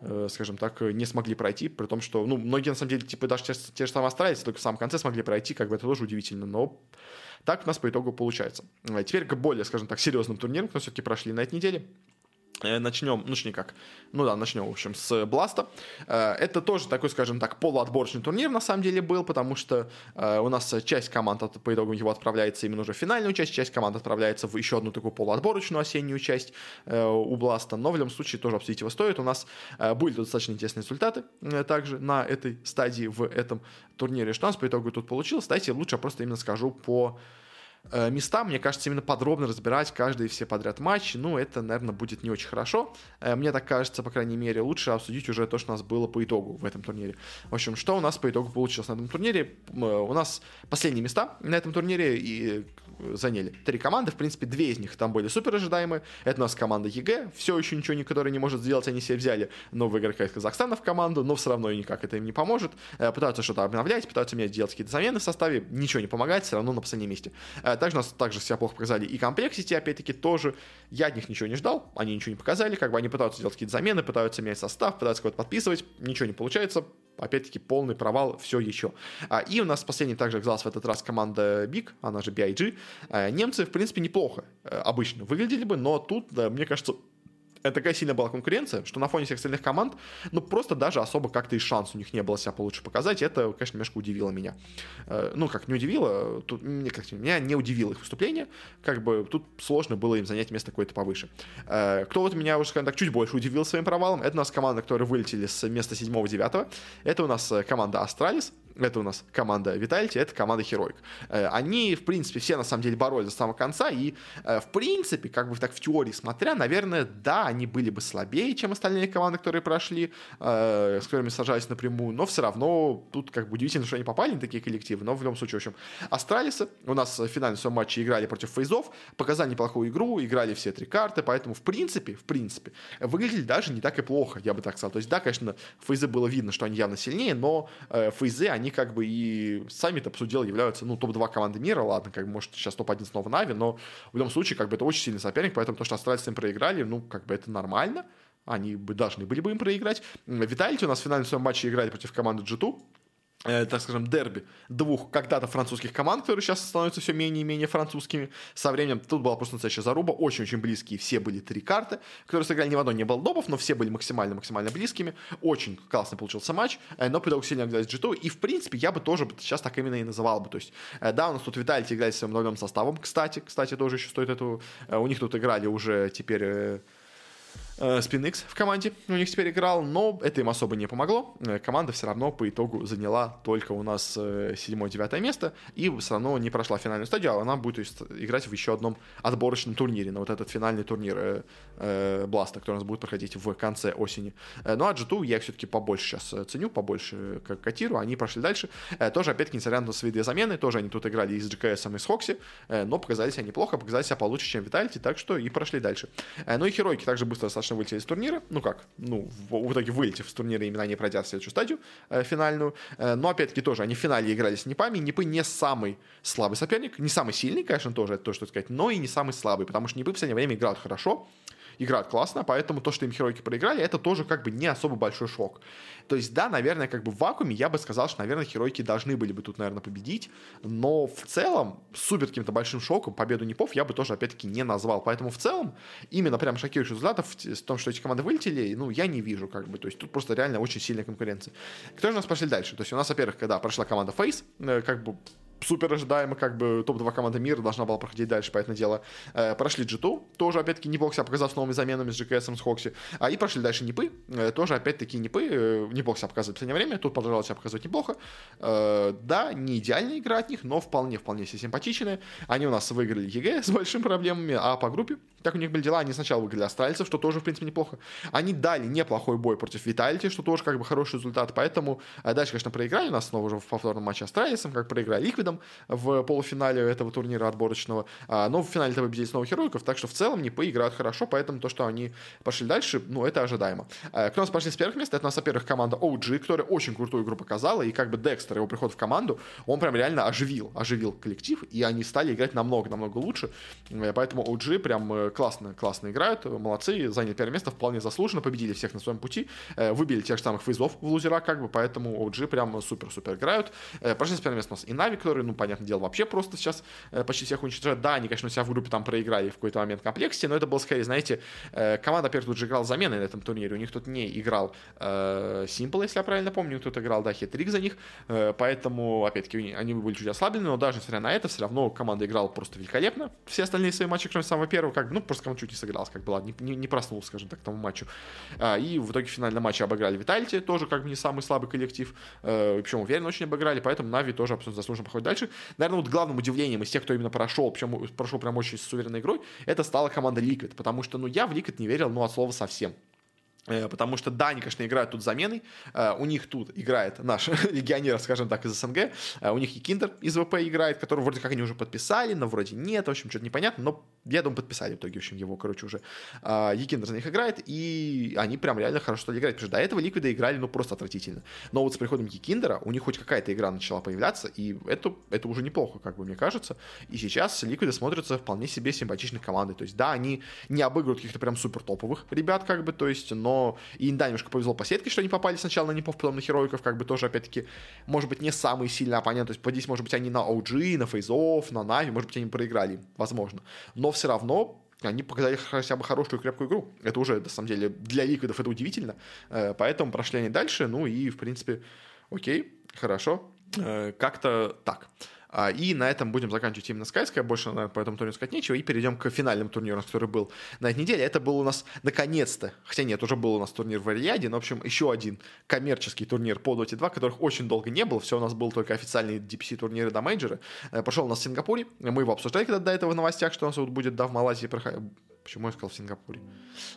э, скажем так, не смогли пройти, при том, что, ну, многие, на самом деле, типа, даже те, те же самые австралийцы только в самом конце смогли пройти, как бы это тоже удивительно, но так у нас по итогу получается. Теперь к более, скажем так, серьезным турнирам, кто все-таки прошли на этой неделе. Э, начнем, ну что никак, ну да, начнем, в общем, с Бласта. Э, это тоже такой, скажем так, полуотборочный турнир на самом деле был, потому что э, у нас часть команд по итогам его отправляется именно уже в финальную часть, часть команд отправляется в еще одну такую полуотборочную осеннюю часть у Бласта, но в любом случае тоже обсудить его стоит. У нас были достаточно интересные результаты также на этой стадии в этом турнире. Что у нас по итогу тут получилось? Кстати, лучше просто именно скажу по места, мне кажется, именно подробно разбирать каждый все подряд матчи, ну, это, наверное, будет не очень хорошо. Э, мне так кажется, по крайней мере, лучше обсудить уже то, что у нас было по итогу в этом турнире. В общем, что у нас по итогу получилось на этом турнире? Э, у нас последние места на этом турнире и заняли три команды. В принципе, две из них там были супер ожидаемые. Это у нас команда EG. Все еще ничего никто не может сделать. Они себе взяли нового игрока из Казахстана в команду, но все равно никак это им не поможет. Пытаются что-то обновлять, пытаются менять, делать какие-то замены в составе. Ничего не помогает, все равно на последнем месте. Также у нас также себя плохо показали и Complexity, опять-таки, тоже. Я от них ничего не ждал, они ничего не показали, как бы они пытаются делать какие-то замены, пытаются менять состав, пытаются кого-то подписывать, ничего не получается, опять-таки, полный провал все еще. А, и у нас последний также оказалась в этот раз команда Big, она же BIG. А, немцы, в принципе, неплохо э, обычно выглядели бы, но тут, мне кажется, это такая сильная была конкуренция, что на фоне всех остальных команд, ну, просто даже особо как-то и шанс у них не было себя получше показать. Это, конечно, немножко удивило меня. Э, ну, как не удивило, тут мне как меня не удивило их выступление. Как бы тут сложно было им занять место какое-то повыше. Э, кто вот меня уже, скажем так, чуть больше удивил своим провалом, это у нас команда, которые вылетели с места 7-9. Это у нас э, команда Astralis это у нас команда Vitality, это команда Heroic. Э, они, в принципе, все на самом деле боролись до самого конца, и, э, в принципе, как бы так в теории смотря, наверное, да, они были бы слабее, чем остальные команды, которые прошли, э, с которыми сражались напрямую, но все равно тут как бы удивительно, что они попали на такие коллективы, но в любом случае, в общем, Астралисы у нас в финальном своем матче играли против Фейзов, показали неплохую игру, играли все три карты, поэтому, в принципе, в принципе, выглядели даже не так и плохо, я бы так сказал. То есть, да, конечно, Фейзы было видно, что они явно сильнее, но Фейзы, они как бы и сами-то, по являются, ну, топ-2 команды мира, ладно, как бы, может, сейчас топ-1 снова Нави, но в любом случае, как бы, это очень сильный соперник, поэтому то, что австралийцы им проиграли, ну, как бы, это нормально, они бы должны были бы им проиграть. Виталити у нас в финальном своем матче играли против команды G2, э, так скажем, дерби двух когда-то французских команд, которые сейчас становятся все менее и менее французскими. Со временем тут была просто настоящая заруба, очень-очень близкие. Все были три карты, которые сыграли ни в одной не было допов, но все были максимально-максимально близкими. Очень классно получился матч, э, но по сильно оказались G2. И, в принципе, я бы тоже сейчас так именно и называл бы. То есть, э, да, у нас тут Виталий играет своим новым составом, кстати. Кстати, тоже еще стоит эту... У них тут играли уже теперь SpinX в команде у них теперь играл, но это им особо не помогло. Э, команда все равно по итогу заняла только у нас э, седьмое-девятое место и все равно не прошла финальную стадию, а она будет играть в еще одном отборочном турнире, на вот этот финальный турнир э, э, Бласта, который у нас будет проходить в конце осени. Э, ну а G2 я все-таки побольше сейчас э, ценю, побольше как котирую, они прошли дальше. Э, тоже, опять-таки, несмотря на свои две замены, тоже они тут играли и с GKS, и с Хокси, э, но показали себя неплохо, показали себя получше, чем Виталити, так что и прошли дальше. Э, ну и Херойки также быстро достаточно достаточно вылетели из турнира. Ну как, ну, в, в итоге вылетев с турнира, именно они пройдят в следующую стадию э, финальную. Э, но опять-таки тоже, они в финале играли с Непами. Непы не самый слабый соперник, не самый сильный, конечно, тоже, это то, что сказать, но и не самый слабый, потому что Непы в последнее время играют хорошо играют классно, поэтому то, что им Херойки проиграли, это тоже как бы не особо большой шок. То есть, да, наверное, как бы в вакууме я бы сказал, что, наверное, Херойки должны были бы тут, наверное, победить, но в целом супер каким-то большим шоком победу Непов я бы тоже, опять-таки, не назвал. Поэтому в целом именно прям шокирующих результатов в том, что эти команды вылетели, ну, я не вижу, как бы. То есть тут просто реально очень сильная конкуренция. Кто же нас пошли дальше? То есть у нас, во-первых, когда прошла команда Face, э, как бы супер ожидаемо, как бы топ-2 команды мира должна была проходить дальше, поэтому дело. Э, прошли G2, тоже, опять-таки, неплохо себя показав с новыми заменами, с JKS, с HooXi. А и прошли дальше Нипы, э, тоже, опять-таки, Нипы, э, неплохо себя показывают в последнее время, тут продолжал себя показывать неплохо. Э, да, не идеальная игра от них, но вполне-вполне себе симпатичные. Они у нас выиграли EG с большими проблемами, а по группе, как у них были дела, они сначала выиграли Астралисов, что тоже, в принципе, неплохо. Они дали неплохой бой против Vitality, что тоже, как бы, хороший результат, поэтому э, дальше, конечно, проиграли, у нас снова уже в повторном матче Астралисом, как проиграли Liquid Liquid в полуфинале этого турнира отборочного, а, но в финале это победили снова Херойков, так что в целом не поиграют хорошо, поэтому то, что они пошли дальше, ну, это ожидаемо. А, кто у нас пошли с первых мест? Это у нас, во-первых, команда OG, которая очень крутую игру показала, и как бы Декстер, его приход в команду, он прям реально оживил, оживил коллектив, и они стали играть намного-намного лучше, э, поэтому OG прям э, классно, классно играют, молодцы, заняли первое место, вполне заслуженно, победили всех на своем пути, э, выбили тех же самых фейзов в лузера, как бы, поэтому OG прям супер-супер играют. Прошли с первое место у нас и Нави, которые, ну, понятное дело, вообще просто сейчас почти всех уничтожают. Да, они, конечно, себя в группе там проиграли в какой-то момент комплекте, но это был скорее, знаете, команда, первый тут же играл замены на этом турнире, у них тут не играл Simple, если я правильно помню, тут играл, да, Хитрик за них, поэтому, опять-таки, они были чуть ослаблены, но даже несмотря на это, все равно команда играла просто великолепно. Все остальные свои матчи, кроме самого первого, как бы, ну, просто команда чуть не сыгралась, как бы, ладно, не, не, не проснулся, скажем так, к тому матчу. А, и в итоге в финальном матче обыграли Виталити, тоже как бы не самый слабый коллектив, э, причем уверенно очень обыграли, поэтому Нави тоже абсолютно заслуженно проходит дальше. Наверное, вот главным удивлением из тех, кто именно прошел, причем прошел прям очень с уверенной игрой, это стала команда Liquid, потому что, ну, я в Liquid не верил, ну, от слова совсем. Э, потому что, да, они, конечно, играют тут заменой. Э, у них тут играет наш [LAUGHS] легионер, скажем так, из СНГ. Э, у них YEKINDAR из ВП играет, который вроде как они уже подписали, но вроде нет. В общем, что-то непонятно. Но я думаю, подписали в итоге, в общем, его, короче, уже. YEKINDAR за них играет, и они прям реально хорошо стали играть. Потому что до этого Ликвиды играли, ну, просто отвратительно. Но вот с приходом Екиндера у них хоть какая-то игра начала появляться, и это, это уже неплохо, как бы мне кажется. И сейчас Ликвиды смотрятся вполне себе симпатичной командой. То есть, да, они не обыгрывают каких-то прям супер топовых ребят, как бы, то есть, но и да, немножко повезло по сетке, что они попали сначала на Непов, потом на Хероиков, как бы тоже, опять-таки, может быть, не самый сильный оппонент. То есть, здесь, может быть, они на OG, на Фейзов, на Нави, может быть, они проиграли, возможно. Но все равно они показали хотя бы хорошую крепкую игру. Это уже, на самом деле, для ликвидов это удивительно. Э, поэтому прошли они дальше, ну и, в принципе, окей, хорошо. Э, как-то так. А, и на этом будем заканчивать именно Скайская. Больше наверное, по этому турниру сказать нечего. И перейдем к финальному турниру, который был на этой неделе. Это был у нас наконец-то, хотя нет, уже был у нас турнир в Ариаде, но, в общем, еще один коммерческий турнир по Dota 2, которых очень долго не было. Все у нас был только официальные DPC турниры до мейджора. Э, пошел у нас в Сингапуре. Мы его обсуждали когда до этого в новостях, что у нас вот будет, да, в Малайзии проходить. Почему я сказал в Сингапуре?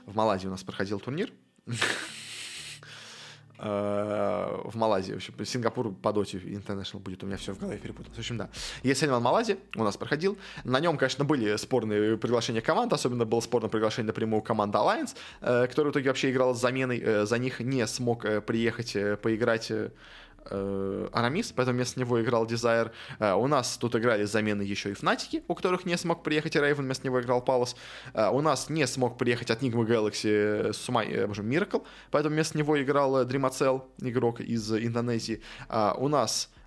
В Малайзии у нас проходил турнир. [LAUGHS] Э, в Малайзии. В общем, Сингапур по доте International будет, у меня все в голове перепуталось. В общем, да. Есть в Малайзии, у нас проходил. На нем, конечно, были спорные приглашения команд, особенно было спорное приглашение напрямую команды Alliance, э, которая в итоге вообще играла с заменой. Э, за них не смог приехать поиграть Арамис, поэтому вместо него играл Desire. Э, у нас тут играли замены еще и Фнатики, у которых не смог приехать Рейвен, вместо него играл Палос. Э, у нас не смог приехать от Nigma Galaxy Сумай, э, боже, Miracle, поэтому вместо него играл Dreamacell, игрок из Индонезии. Э, у нас а,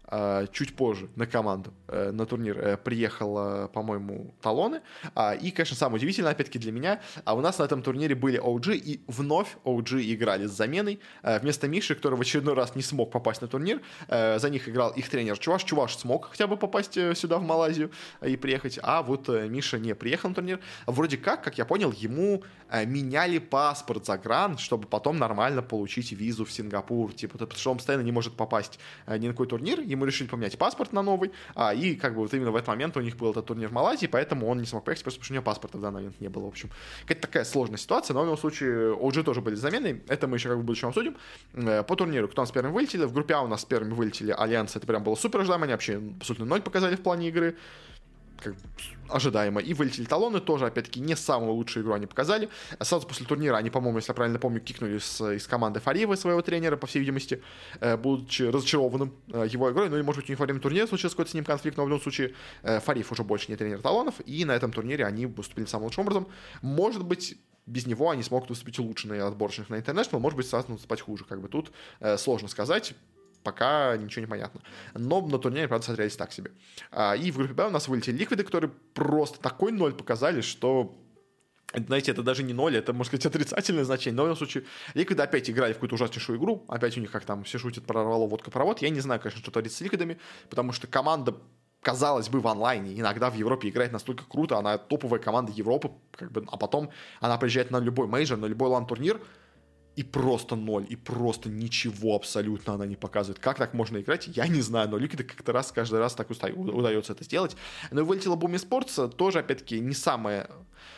чуть позже на команду, э, на турнир э, приехал, по-моему, талоны. А, и, конечно, самое удивительное, опять-таки, для меня, а у нас на этом турнире были OG, и вновь OG играли с заменой. Э, вместо Миши, который в очередной раз не смог попасть на турнир, за них играл их тренер Чуваш. Чуваш смог хотя бы попасть сюда, в Малайзию, и приехать, а вот Миша не приехал на турнир. Вроде как, как я понял, ему меняли паспорт загран, чтобы потом нормально получить визу в Сингапур. Типа, потому что он постоянно не может попасть ни на какой турнир, ему решили поменять паспорт на новый, а, и как бы вот именно в этот момент у них был этот турнир в Малайзии, поэтому он не смог поехать, просто потому что у него паспорта в данный момент не было, в общем. Какая-то такая сложная ситуация, но в любом случае OG тоже были замены, это мы еще как бы в будущем обсудим. Э, по турниру, кто у нас первым вылетели, в группе А у нас первыми вылетели Альянс, это прям было супер ожидаемо, они вообще абсолютно ноль показали в плане игры как ожидаемо. И вылетели талоны тоже, опять-таки, не самую лучшую игру они показали. Сразу после турнира они, по-моему, если я правильно помню, кикнули с, из команды Фариева, своего тренера, по всей видимости, э, будучи разочарованным э, его игрой. Ну и, может быть, у них во время турнира случился какой-то с ним конфликт, но в любом случае э, Фариев уже больше не тренер талонов, и на этом турнире они выступили самым лучшим образом. Может быть, без него они смогут выступить лучше на отборочных на International, может быть, сразу выступать хуже. Как бы тут э, сложно сказать пока ничего не понятно. Но на турнире, правда, смотрелись так себе. А, и в группе Б у нас вылетели ликвиды, которые просто такой ноль показали, что знаете, это даже не ноль, это, можно сказать, отрицательное значение. Но в любом случае, Ликвиды опять играли в какую-то ужаснейшую игру. Опять у них, как там все шутят, прорвало водопровод. Я не знаю, конечно, что творится с Ликвидами, потому что команда казалось бы, в онлайне иногда в Европе играет настолько круто, она топовая команда Европы, как бы, а потом она приезжает на любой мейджор, на любой LAN-турнир, и просто ноль, и просто ничего абсолютно она не показывает. Как так можно играть, я не знаю, но Liquid как-то раз, каждый раз так удается это сделать. Но и вылетела Буми Спортс, тоже, опять-таки, не самая...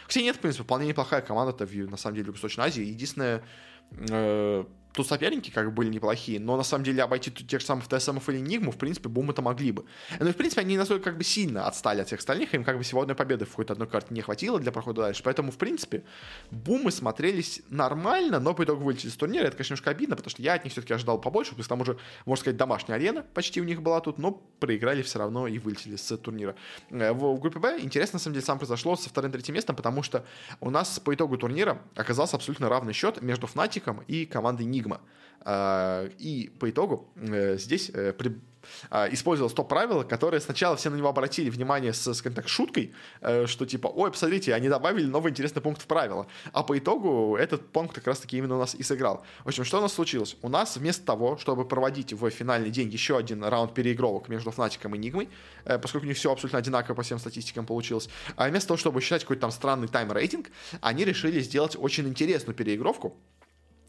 Кстати, нет, в принципе, вполне неплохая команда-то на самом деле, в Восточной Азии. Единственное, э, тут соперники как бы были неплохие, но на самом деле обойти тех же самых ТСМов или Нигму, в принципе, Бум это могли бы. Ну и, в принципе, они настолько как бы сильно отстали от всех остальных, им как бы всего одной победы в какой-то одной карте не хватило для прохода дальше, поэтому, в принципе, Бумы смотрелись нормально, но по итогу вылетели с турнира, это, конечно, немножко обидно, потому что я от них все-таки ожидал побольше, потому что там уже, можно сказать, домашняя арена почти у них была тут, но проиграли все равно и вылетели с турнира. Э, в, в группе Б интересно, на самом деле, сам произошло со вторым третьим местом, потому что у нас по итогу турнира оказался абсолютно равный счет между Фнатиком и командой Нигма. А, и по итогу э, здесь э, а, использовалось то правило, которое сначала все на него обратили внимание с, скажем так, шуткой, э, что типа, ой, посмотрите, они добавили новый интересный пункт в правило. А по итогу этот пункт как раз-таки именно у нас и сыграл. В общем, что у нас случилось? У нас вместо того, чтобы проводить в финальный день еще один раунд переигровок между Фнатиком и Нигмой, поскольку у них все абсолютно одинаково по всем статистикам получилось, а вместо того, чтобы считать какой-то там странный тайм-рейтинг, они решили сделать очень интересную переигровку,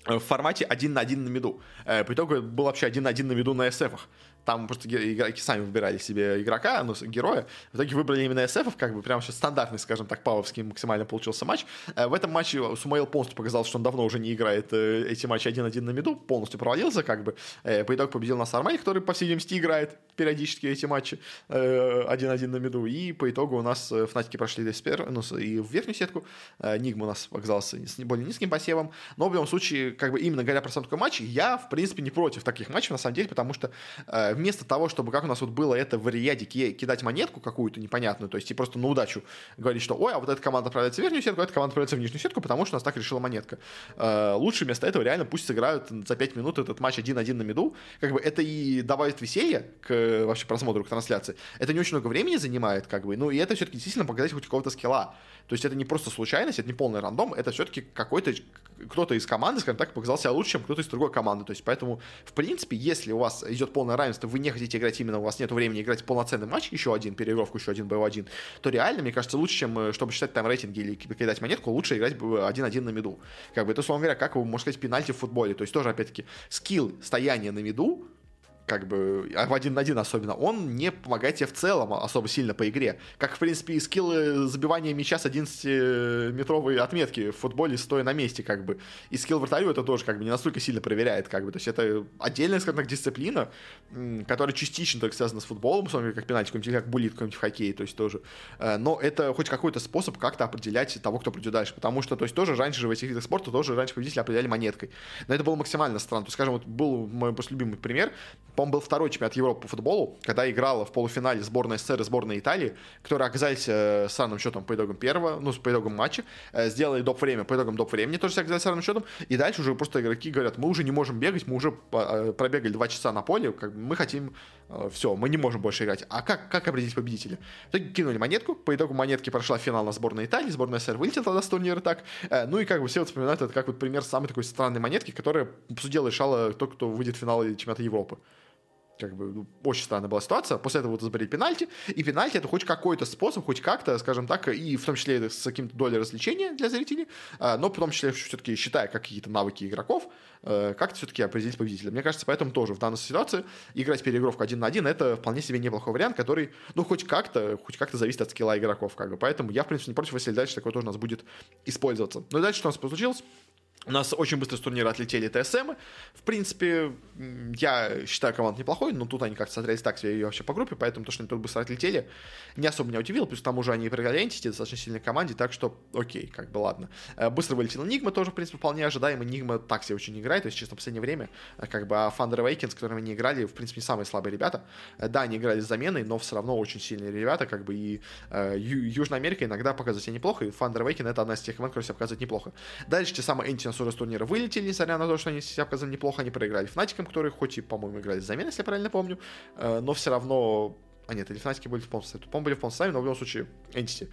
в формате один на один на меду. Э, по итогу был вообще один на один на меду на SF. Там просто игроки сами выбирали себе игрока, ну, героя. В итоге выбрали именно SF, как бы прям сейчас стандартный, скажем так, павовский максимально получился матч. Э, в этом матче Сумаил полностью показал, что он давно уже не играет э, эти матчи один-один на меду, полностью провалился, как бы. По итогу победил нас Армель, который, по всей видимости, играет периодически эти матчи один-один на меду. И по итогу у нас Фнатики прошли до спер, ну, и в верхнюю сетку. Нигма у нас оказался с более низким посевом. Но в любом случае, как бы именно говоря про сам такой матч, я, в принципе, не против таких матчей, на самом деле, потому что э, вместо того, чтобы, как у нас вот было это в Риаде, кидать монетку какую-то непонятную, то есть и просто на удачу говорить, что, ой, а вот эта команда отправляется в верхнюю сетку, а эта команда отправляется в нижнюю сетку, потому что у нас так решила монетка. Э, лучше вместо этого реально пусть сыграют за 5 минут этот матч 1-1 на меду, как бы это и добавит веселья к вообще просмотру, к трансляции. Это не очень много времени занимает, как бы, ну и это все-таки действительно показать хоть какого-то скилла. То есть это не просто случайность, это не полный рандом, это все-таки какой-то кто-то из команды, скажем так, показал себя лучше, чем кто-то из другой команды. То есть поэтому, в принципе, если у вас идет полное равенство, вы не хотите играть именно, у вас нет времени играть полноценный матч, еще один, переигровку, еще один БО1, то реально, мне кажется, лучше, чем э, чтобы считать там рейтинги или кидать монетку, лучше играть один-один на миду. Как бы это, условно говоря, как вы, можно сказать, пенальти в футболе. То есть тоже, опять-таки, скилл стояния на миду, как бы, а в один на один особенно, он не помогает тебе в целом особо сильно по игре. Как, в принципе, и скиллы забивания мяча с 11-метровой отметки в футболе стоя на месте, как бы. И скилл вратарю это тоже, как бы, не настолько сильно проверяет, как бы. То есть это отдельная, скажем так, дисциплина, которая частично только связана с футболом, условно, как пенальти, какой-нибудь, как булит какой-нибудь в хоккее, то есть тоже. Э, но это хоть какой-то способ как-то определять того, кто придет дальше. Потому что, то есть, тоже раньше же в этих видах спорта тоже раньше победители определяли монеткой. Но это было максимально странно. То есть, скажем, вот был мой просто любимый пример, по-моему, был второй чемпионат Европы по футболу, когда играла в полуфинале сборная СССР и сборная Италии, которые оказались э, с равным счетом по итогам первого, ну, по итогам матча, э, сделали доп. время, по итогам доп. времени тоже оказались с равным счетом, и дальше уже просто игроки говорят, мы уже не можем бегать, мы уже э, пробегали два часа на поле, как мы хотим, э, все, мы не можем больше играть. А как, как определить победителя? В итоге кинули монетку, по итогу монетки прошла финал на сборной Италии, сборная СССР вылетела тогда с турнира так, э, ну и как бы все вот вспоминают это как вот пример самой такой странной монетки, которая, по сути дела, решала то, кто выйдет в финал чемпионата Европы как бы ну, очень странная была ситуация. После этого вот забрали пенальти, и пенальти это хоть какой-то способ, хоть как-то, скажем так, и в том числе с каким-то долей развлечения для зрителей, а, но в том числе все-таки считая какие-то навыки игроков, э, как-то все-таки определить победителя. Мне кажется, поэтому тоже в данной ситуации играть переигровку один на один это вполне себе неплохой вариант, который, ну, хоть как-то, хоть как-то зависит от скилла игроков, как бы. Поэтому я, в принципе, не против, если дальше такое тоже у нас будет использоваться. Ну и дальше что у нас получилось? У нас очень быстро с турнира отлетели ТСМ. В принципе, я считаю команду неплохой, но тут они как-то смотрелись так себе вообще по группе, поэтому то, что они тут быстро отлетели, не особо меня удивило. Плюс к тому же они проиграли Entity, достаточно сильной команде, так что окей, как бы ладно. Э, быстро вылетел Нигма, тоже, в принципе, вполне ожидаемо. Нигма так себе очень играет, то есть, честно, в последнее время, э, как бы, а Thunder Awakens, с которыми они играли, в принципе, не самые слабые ребята. Э, да, они играли с заменой, но все равно очень сильные ребята, как бы, и Южная Америка иногда показывает себя неплохо, и Thunder Awakens это одна из тех команд, которая себя показывает неплохо. Дальше те самые Entity на с турнира вылетели, несмотря на то, что они себя показали неплохо, они проиграли Фнатикам, которые хоть и, по-моему, играли с заменой, если я правильно помню, э, но все равно... А нет, или Фнатики были в полном составе. По-моему, были в полном но в любом случае Entity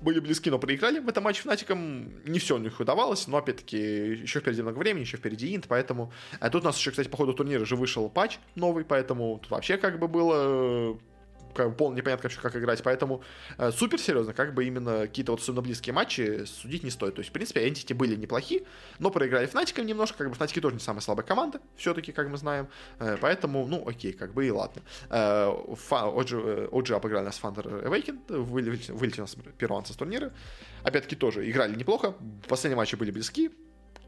были близки, но проиграли в этом матче Фнатикам. Не все у них удавалось, но, опять-таки, еще впереди много времени, еще впереди Инт, поэтому... А тут у нас еще, кстати, по ходу турнира же вышел патч новый, поэтому тут вообще как бы было как полно непонятно вообще, как играть, поэтому э, супер серьезно, как бы именно какие-то вот особенно близкие матчи судить не стоит. То есть, в принципе, Entity были неплохи, но проиграли Фнатиком немножко, как бы Фнатики тоже не самая слабая команда, все-таки, как мы знаем, э, поэтому, ну, окей, как бы и ладно. Э, OG, обыграли нас Thunder Awaken, вылетели, вылетели нас перуанцы с турнира, опять-таки тоже играли неплохо, в последнем матче были близки,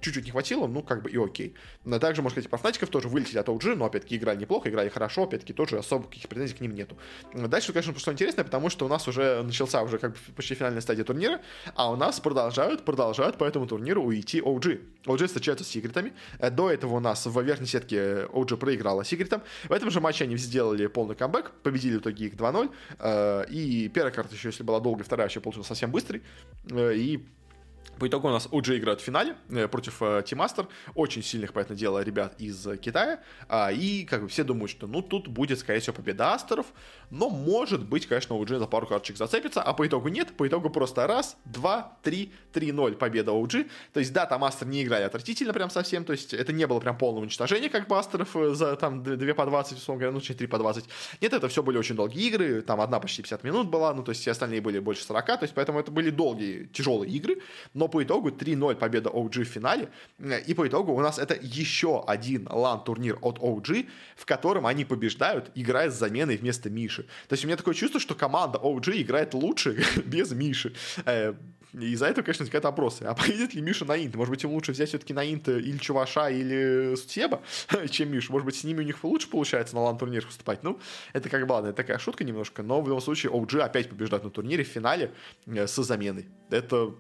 чуть-чуть не хватило, ну, как бы и окей. Но также, можно сказать, про Фнатиков тоже вылетели от OG, но, опять-таки, играли неплохо, играли хорошо, опять-таки, тоже особо каких претензий к ним нету. Дальше, конечно, что интересно, потому что у нас уже начался уже как бы почти финальная стадия турнира, а у нас продолжают, продолжают по этому турниру уйти OG. OG встречаются с секретами. Э, до этого у нас в верхней сетке OG проиграла секретом. В этом же матче они сделали полный камбэк, победили в итоге их 2-0. Э, и первая карта еще, если была долгая, вторая вообще получилась совсем быстрой. Э, и по итогу у нас OG играют в финале э, против э, Тимастер, очень сильных, понятное дело, ребят из Китая, а, и как бы все думают, что ну тут будет, скорее всего, победа Астеров, но может быть, конечно, OG за пару карточек зацепится, а по итогу нет, по итогу просто раз, два, три, три, ноль победа OG, то есть да, там Астер не играли отвратительно прям совсем, то есть это не было прям полное уничтожение, как бы Астеров э, за там 2 по 20, условно говоря, ну, 3 по 20, нет, это все были очень долгие игры, там одна почти 50 минут была, ну, то есть все остальные были больше 40, то есть поэтому это были долгие, тяжелые игры, но по итогу 3-0 победа OG в финале. И по итогу у нас это еще один лан-турнир от OG, в котором они побеждают, играя с заменой вместо Миши. То есть у меня такое чувство, что команда OG играет лучше [LAUGHS] без Миши. Э, и из-за этого, конечно, возникают вопросы. А поедет ли Миша на Инт? Может быть, им лучше взять все-таки на Инт или Чуваша, или Сутеба, [LAUGHS] чем Миша? Может быть, с ними у них лучше получается на лан-турнирах выступать? Ну, это как бы, ладно, такая шутка немножко, но в любом случае OG опять побеждает на турнире в финале э, с заменой. Это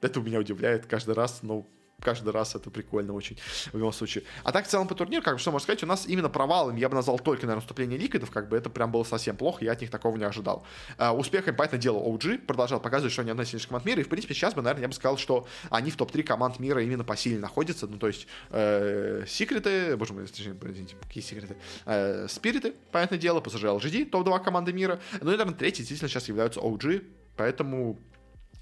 это меня удивляет каждый раз, но каждый раз это прикольно очень в любом случае. А так в целом по турниру, как бы что можно сказать, у нас именно провалами я бы назвал только, наверное, вступление ликвидов, как бы это прям было совсем плохо, я от них такого не ожидал. А, успехом, понятное дело, OG продолжал показывать, что они одна из сильнейших команд мира, и в принципе сейчас бы, наверное, я бы сказал, что они в топ-3 команд мира именно по силе находятся, ну то есть э, секреты, боже мой, извините, какие секреты, э, спириты, понятное дело, PSG LGD, топ-2 команды мира, ну и, наверное, третий действительно сейчас являются OG, поэтому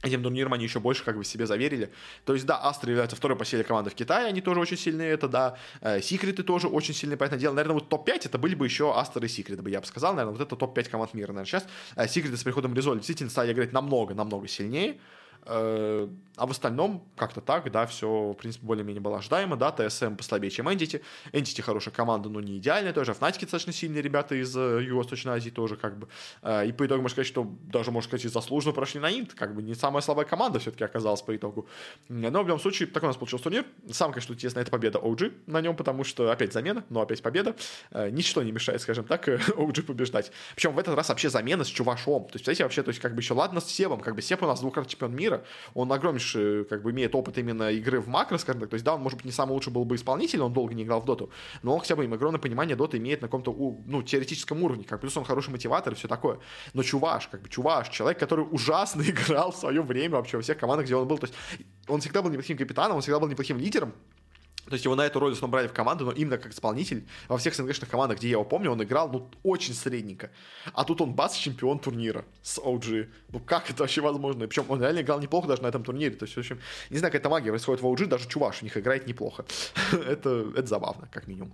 Этим турниром они еще больше как бы себе заверили. То есть, да, Астра является второй по силе команды в Китае, они тоже очень сильные, это да. Э, Секреты тоже очень сильные, понятное дело. Наверное, вот топ-5 это были бы еще Астра и Секреты, бы я бы сказал. Наверное, вот это топ-5 команд мира. Наверное, сейчас э, Секреты с приходом Резоль действительно стали играть намного-намного сильнее. Э, а в остальном как-то так, да, все, в принципе, более-менее было ожидаемо, да, ТСМ послабее, чем Entity. Entity хорошая команда, но не идеальная тоже. Fnatic достаточно сильные ребята из э, Юго-Восточной Азии тоже, как бы. Э, и по итогу можно сказать, что даже, можно сказать, и заслуженно прошли на Инт, как бы не самая слабая команда все-таки оказалась по итогу. Но в любом случае, такой у нас получился турнир. Сам, конечно, интересно, это победа OG на нем, потому что опять замена, но опять победа. Ничто не мешает, скажем так, [LAUGHS] OG побеждать. Причем в этот раз вообще замена с Чувашом. То есть, знаете, вообще, то есть, как бы еще ладно с Себом, как бы Себ у нас двукратный чемпион мира, он огромнейший, как бы, имеет опыт именно игры в макро, скажем так. То есть, да, он, может быть, не самый лучший был бы исполнитель, он долго не играл в доту, но он хотя бы им огромное понимание доты имеет на каком-то, ну, теоретическом уровне, как плюс он хороший мотиватор и все такое. Но чуваш, как бы, чуваш, человек, который ужасно [LAUGHS] играл в свое время вообще во всех командах, где он был. То есть, он всегда был неплохим капитаном, он всегда был неплохим лидером, то есть его на эту роль основном брали в команду, но именно как исполнитель во всех СНГшных командах, где я его помню, он играл, ну, очень средненько. А тут он бац, чемпион турнира с OG. Ну, как это вообще возможно? Причем он реально играл неплохо даже на этом турнире. То есть, в общем, не знаю, какая-то магия происходит в OG, даже чуваш у них играет неплохо. [LAUGHS] это, это забавно, как минимум.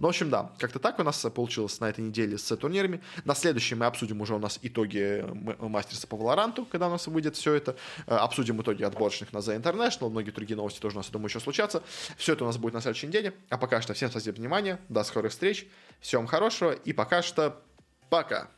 Ну, в общем, да, как-то так у нас получилось на этой неделе с турнирами. На следующей мы обсудим уже у нас итоги мастерса по Валоранту, когда у нас выйдет все это. Э, обсудим итоги отборочных на The International, многие другие новости тоже у нас, я думаю, еще случатся. Все это у нас будет на следующей неделе. А пока что всем спасибо за внимание, до скорых встреч, всем хорошего и пока что пока.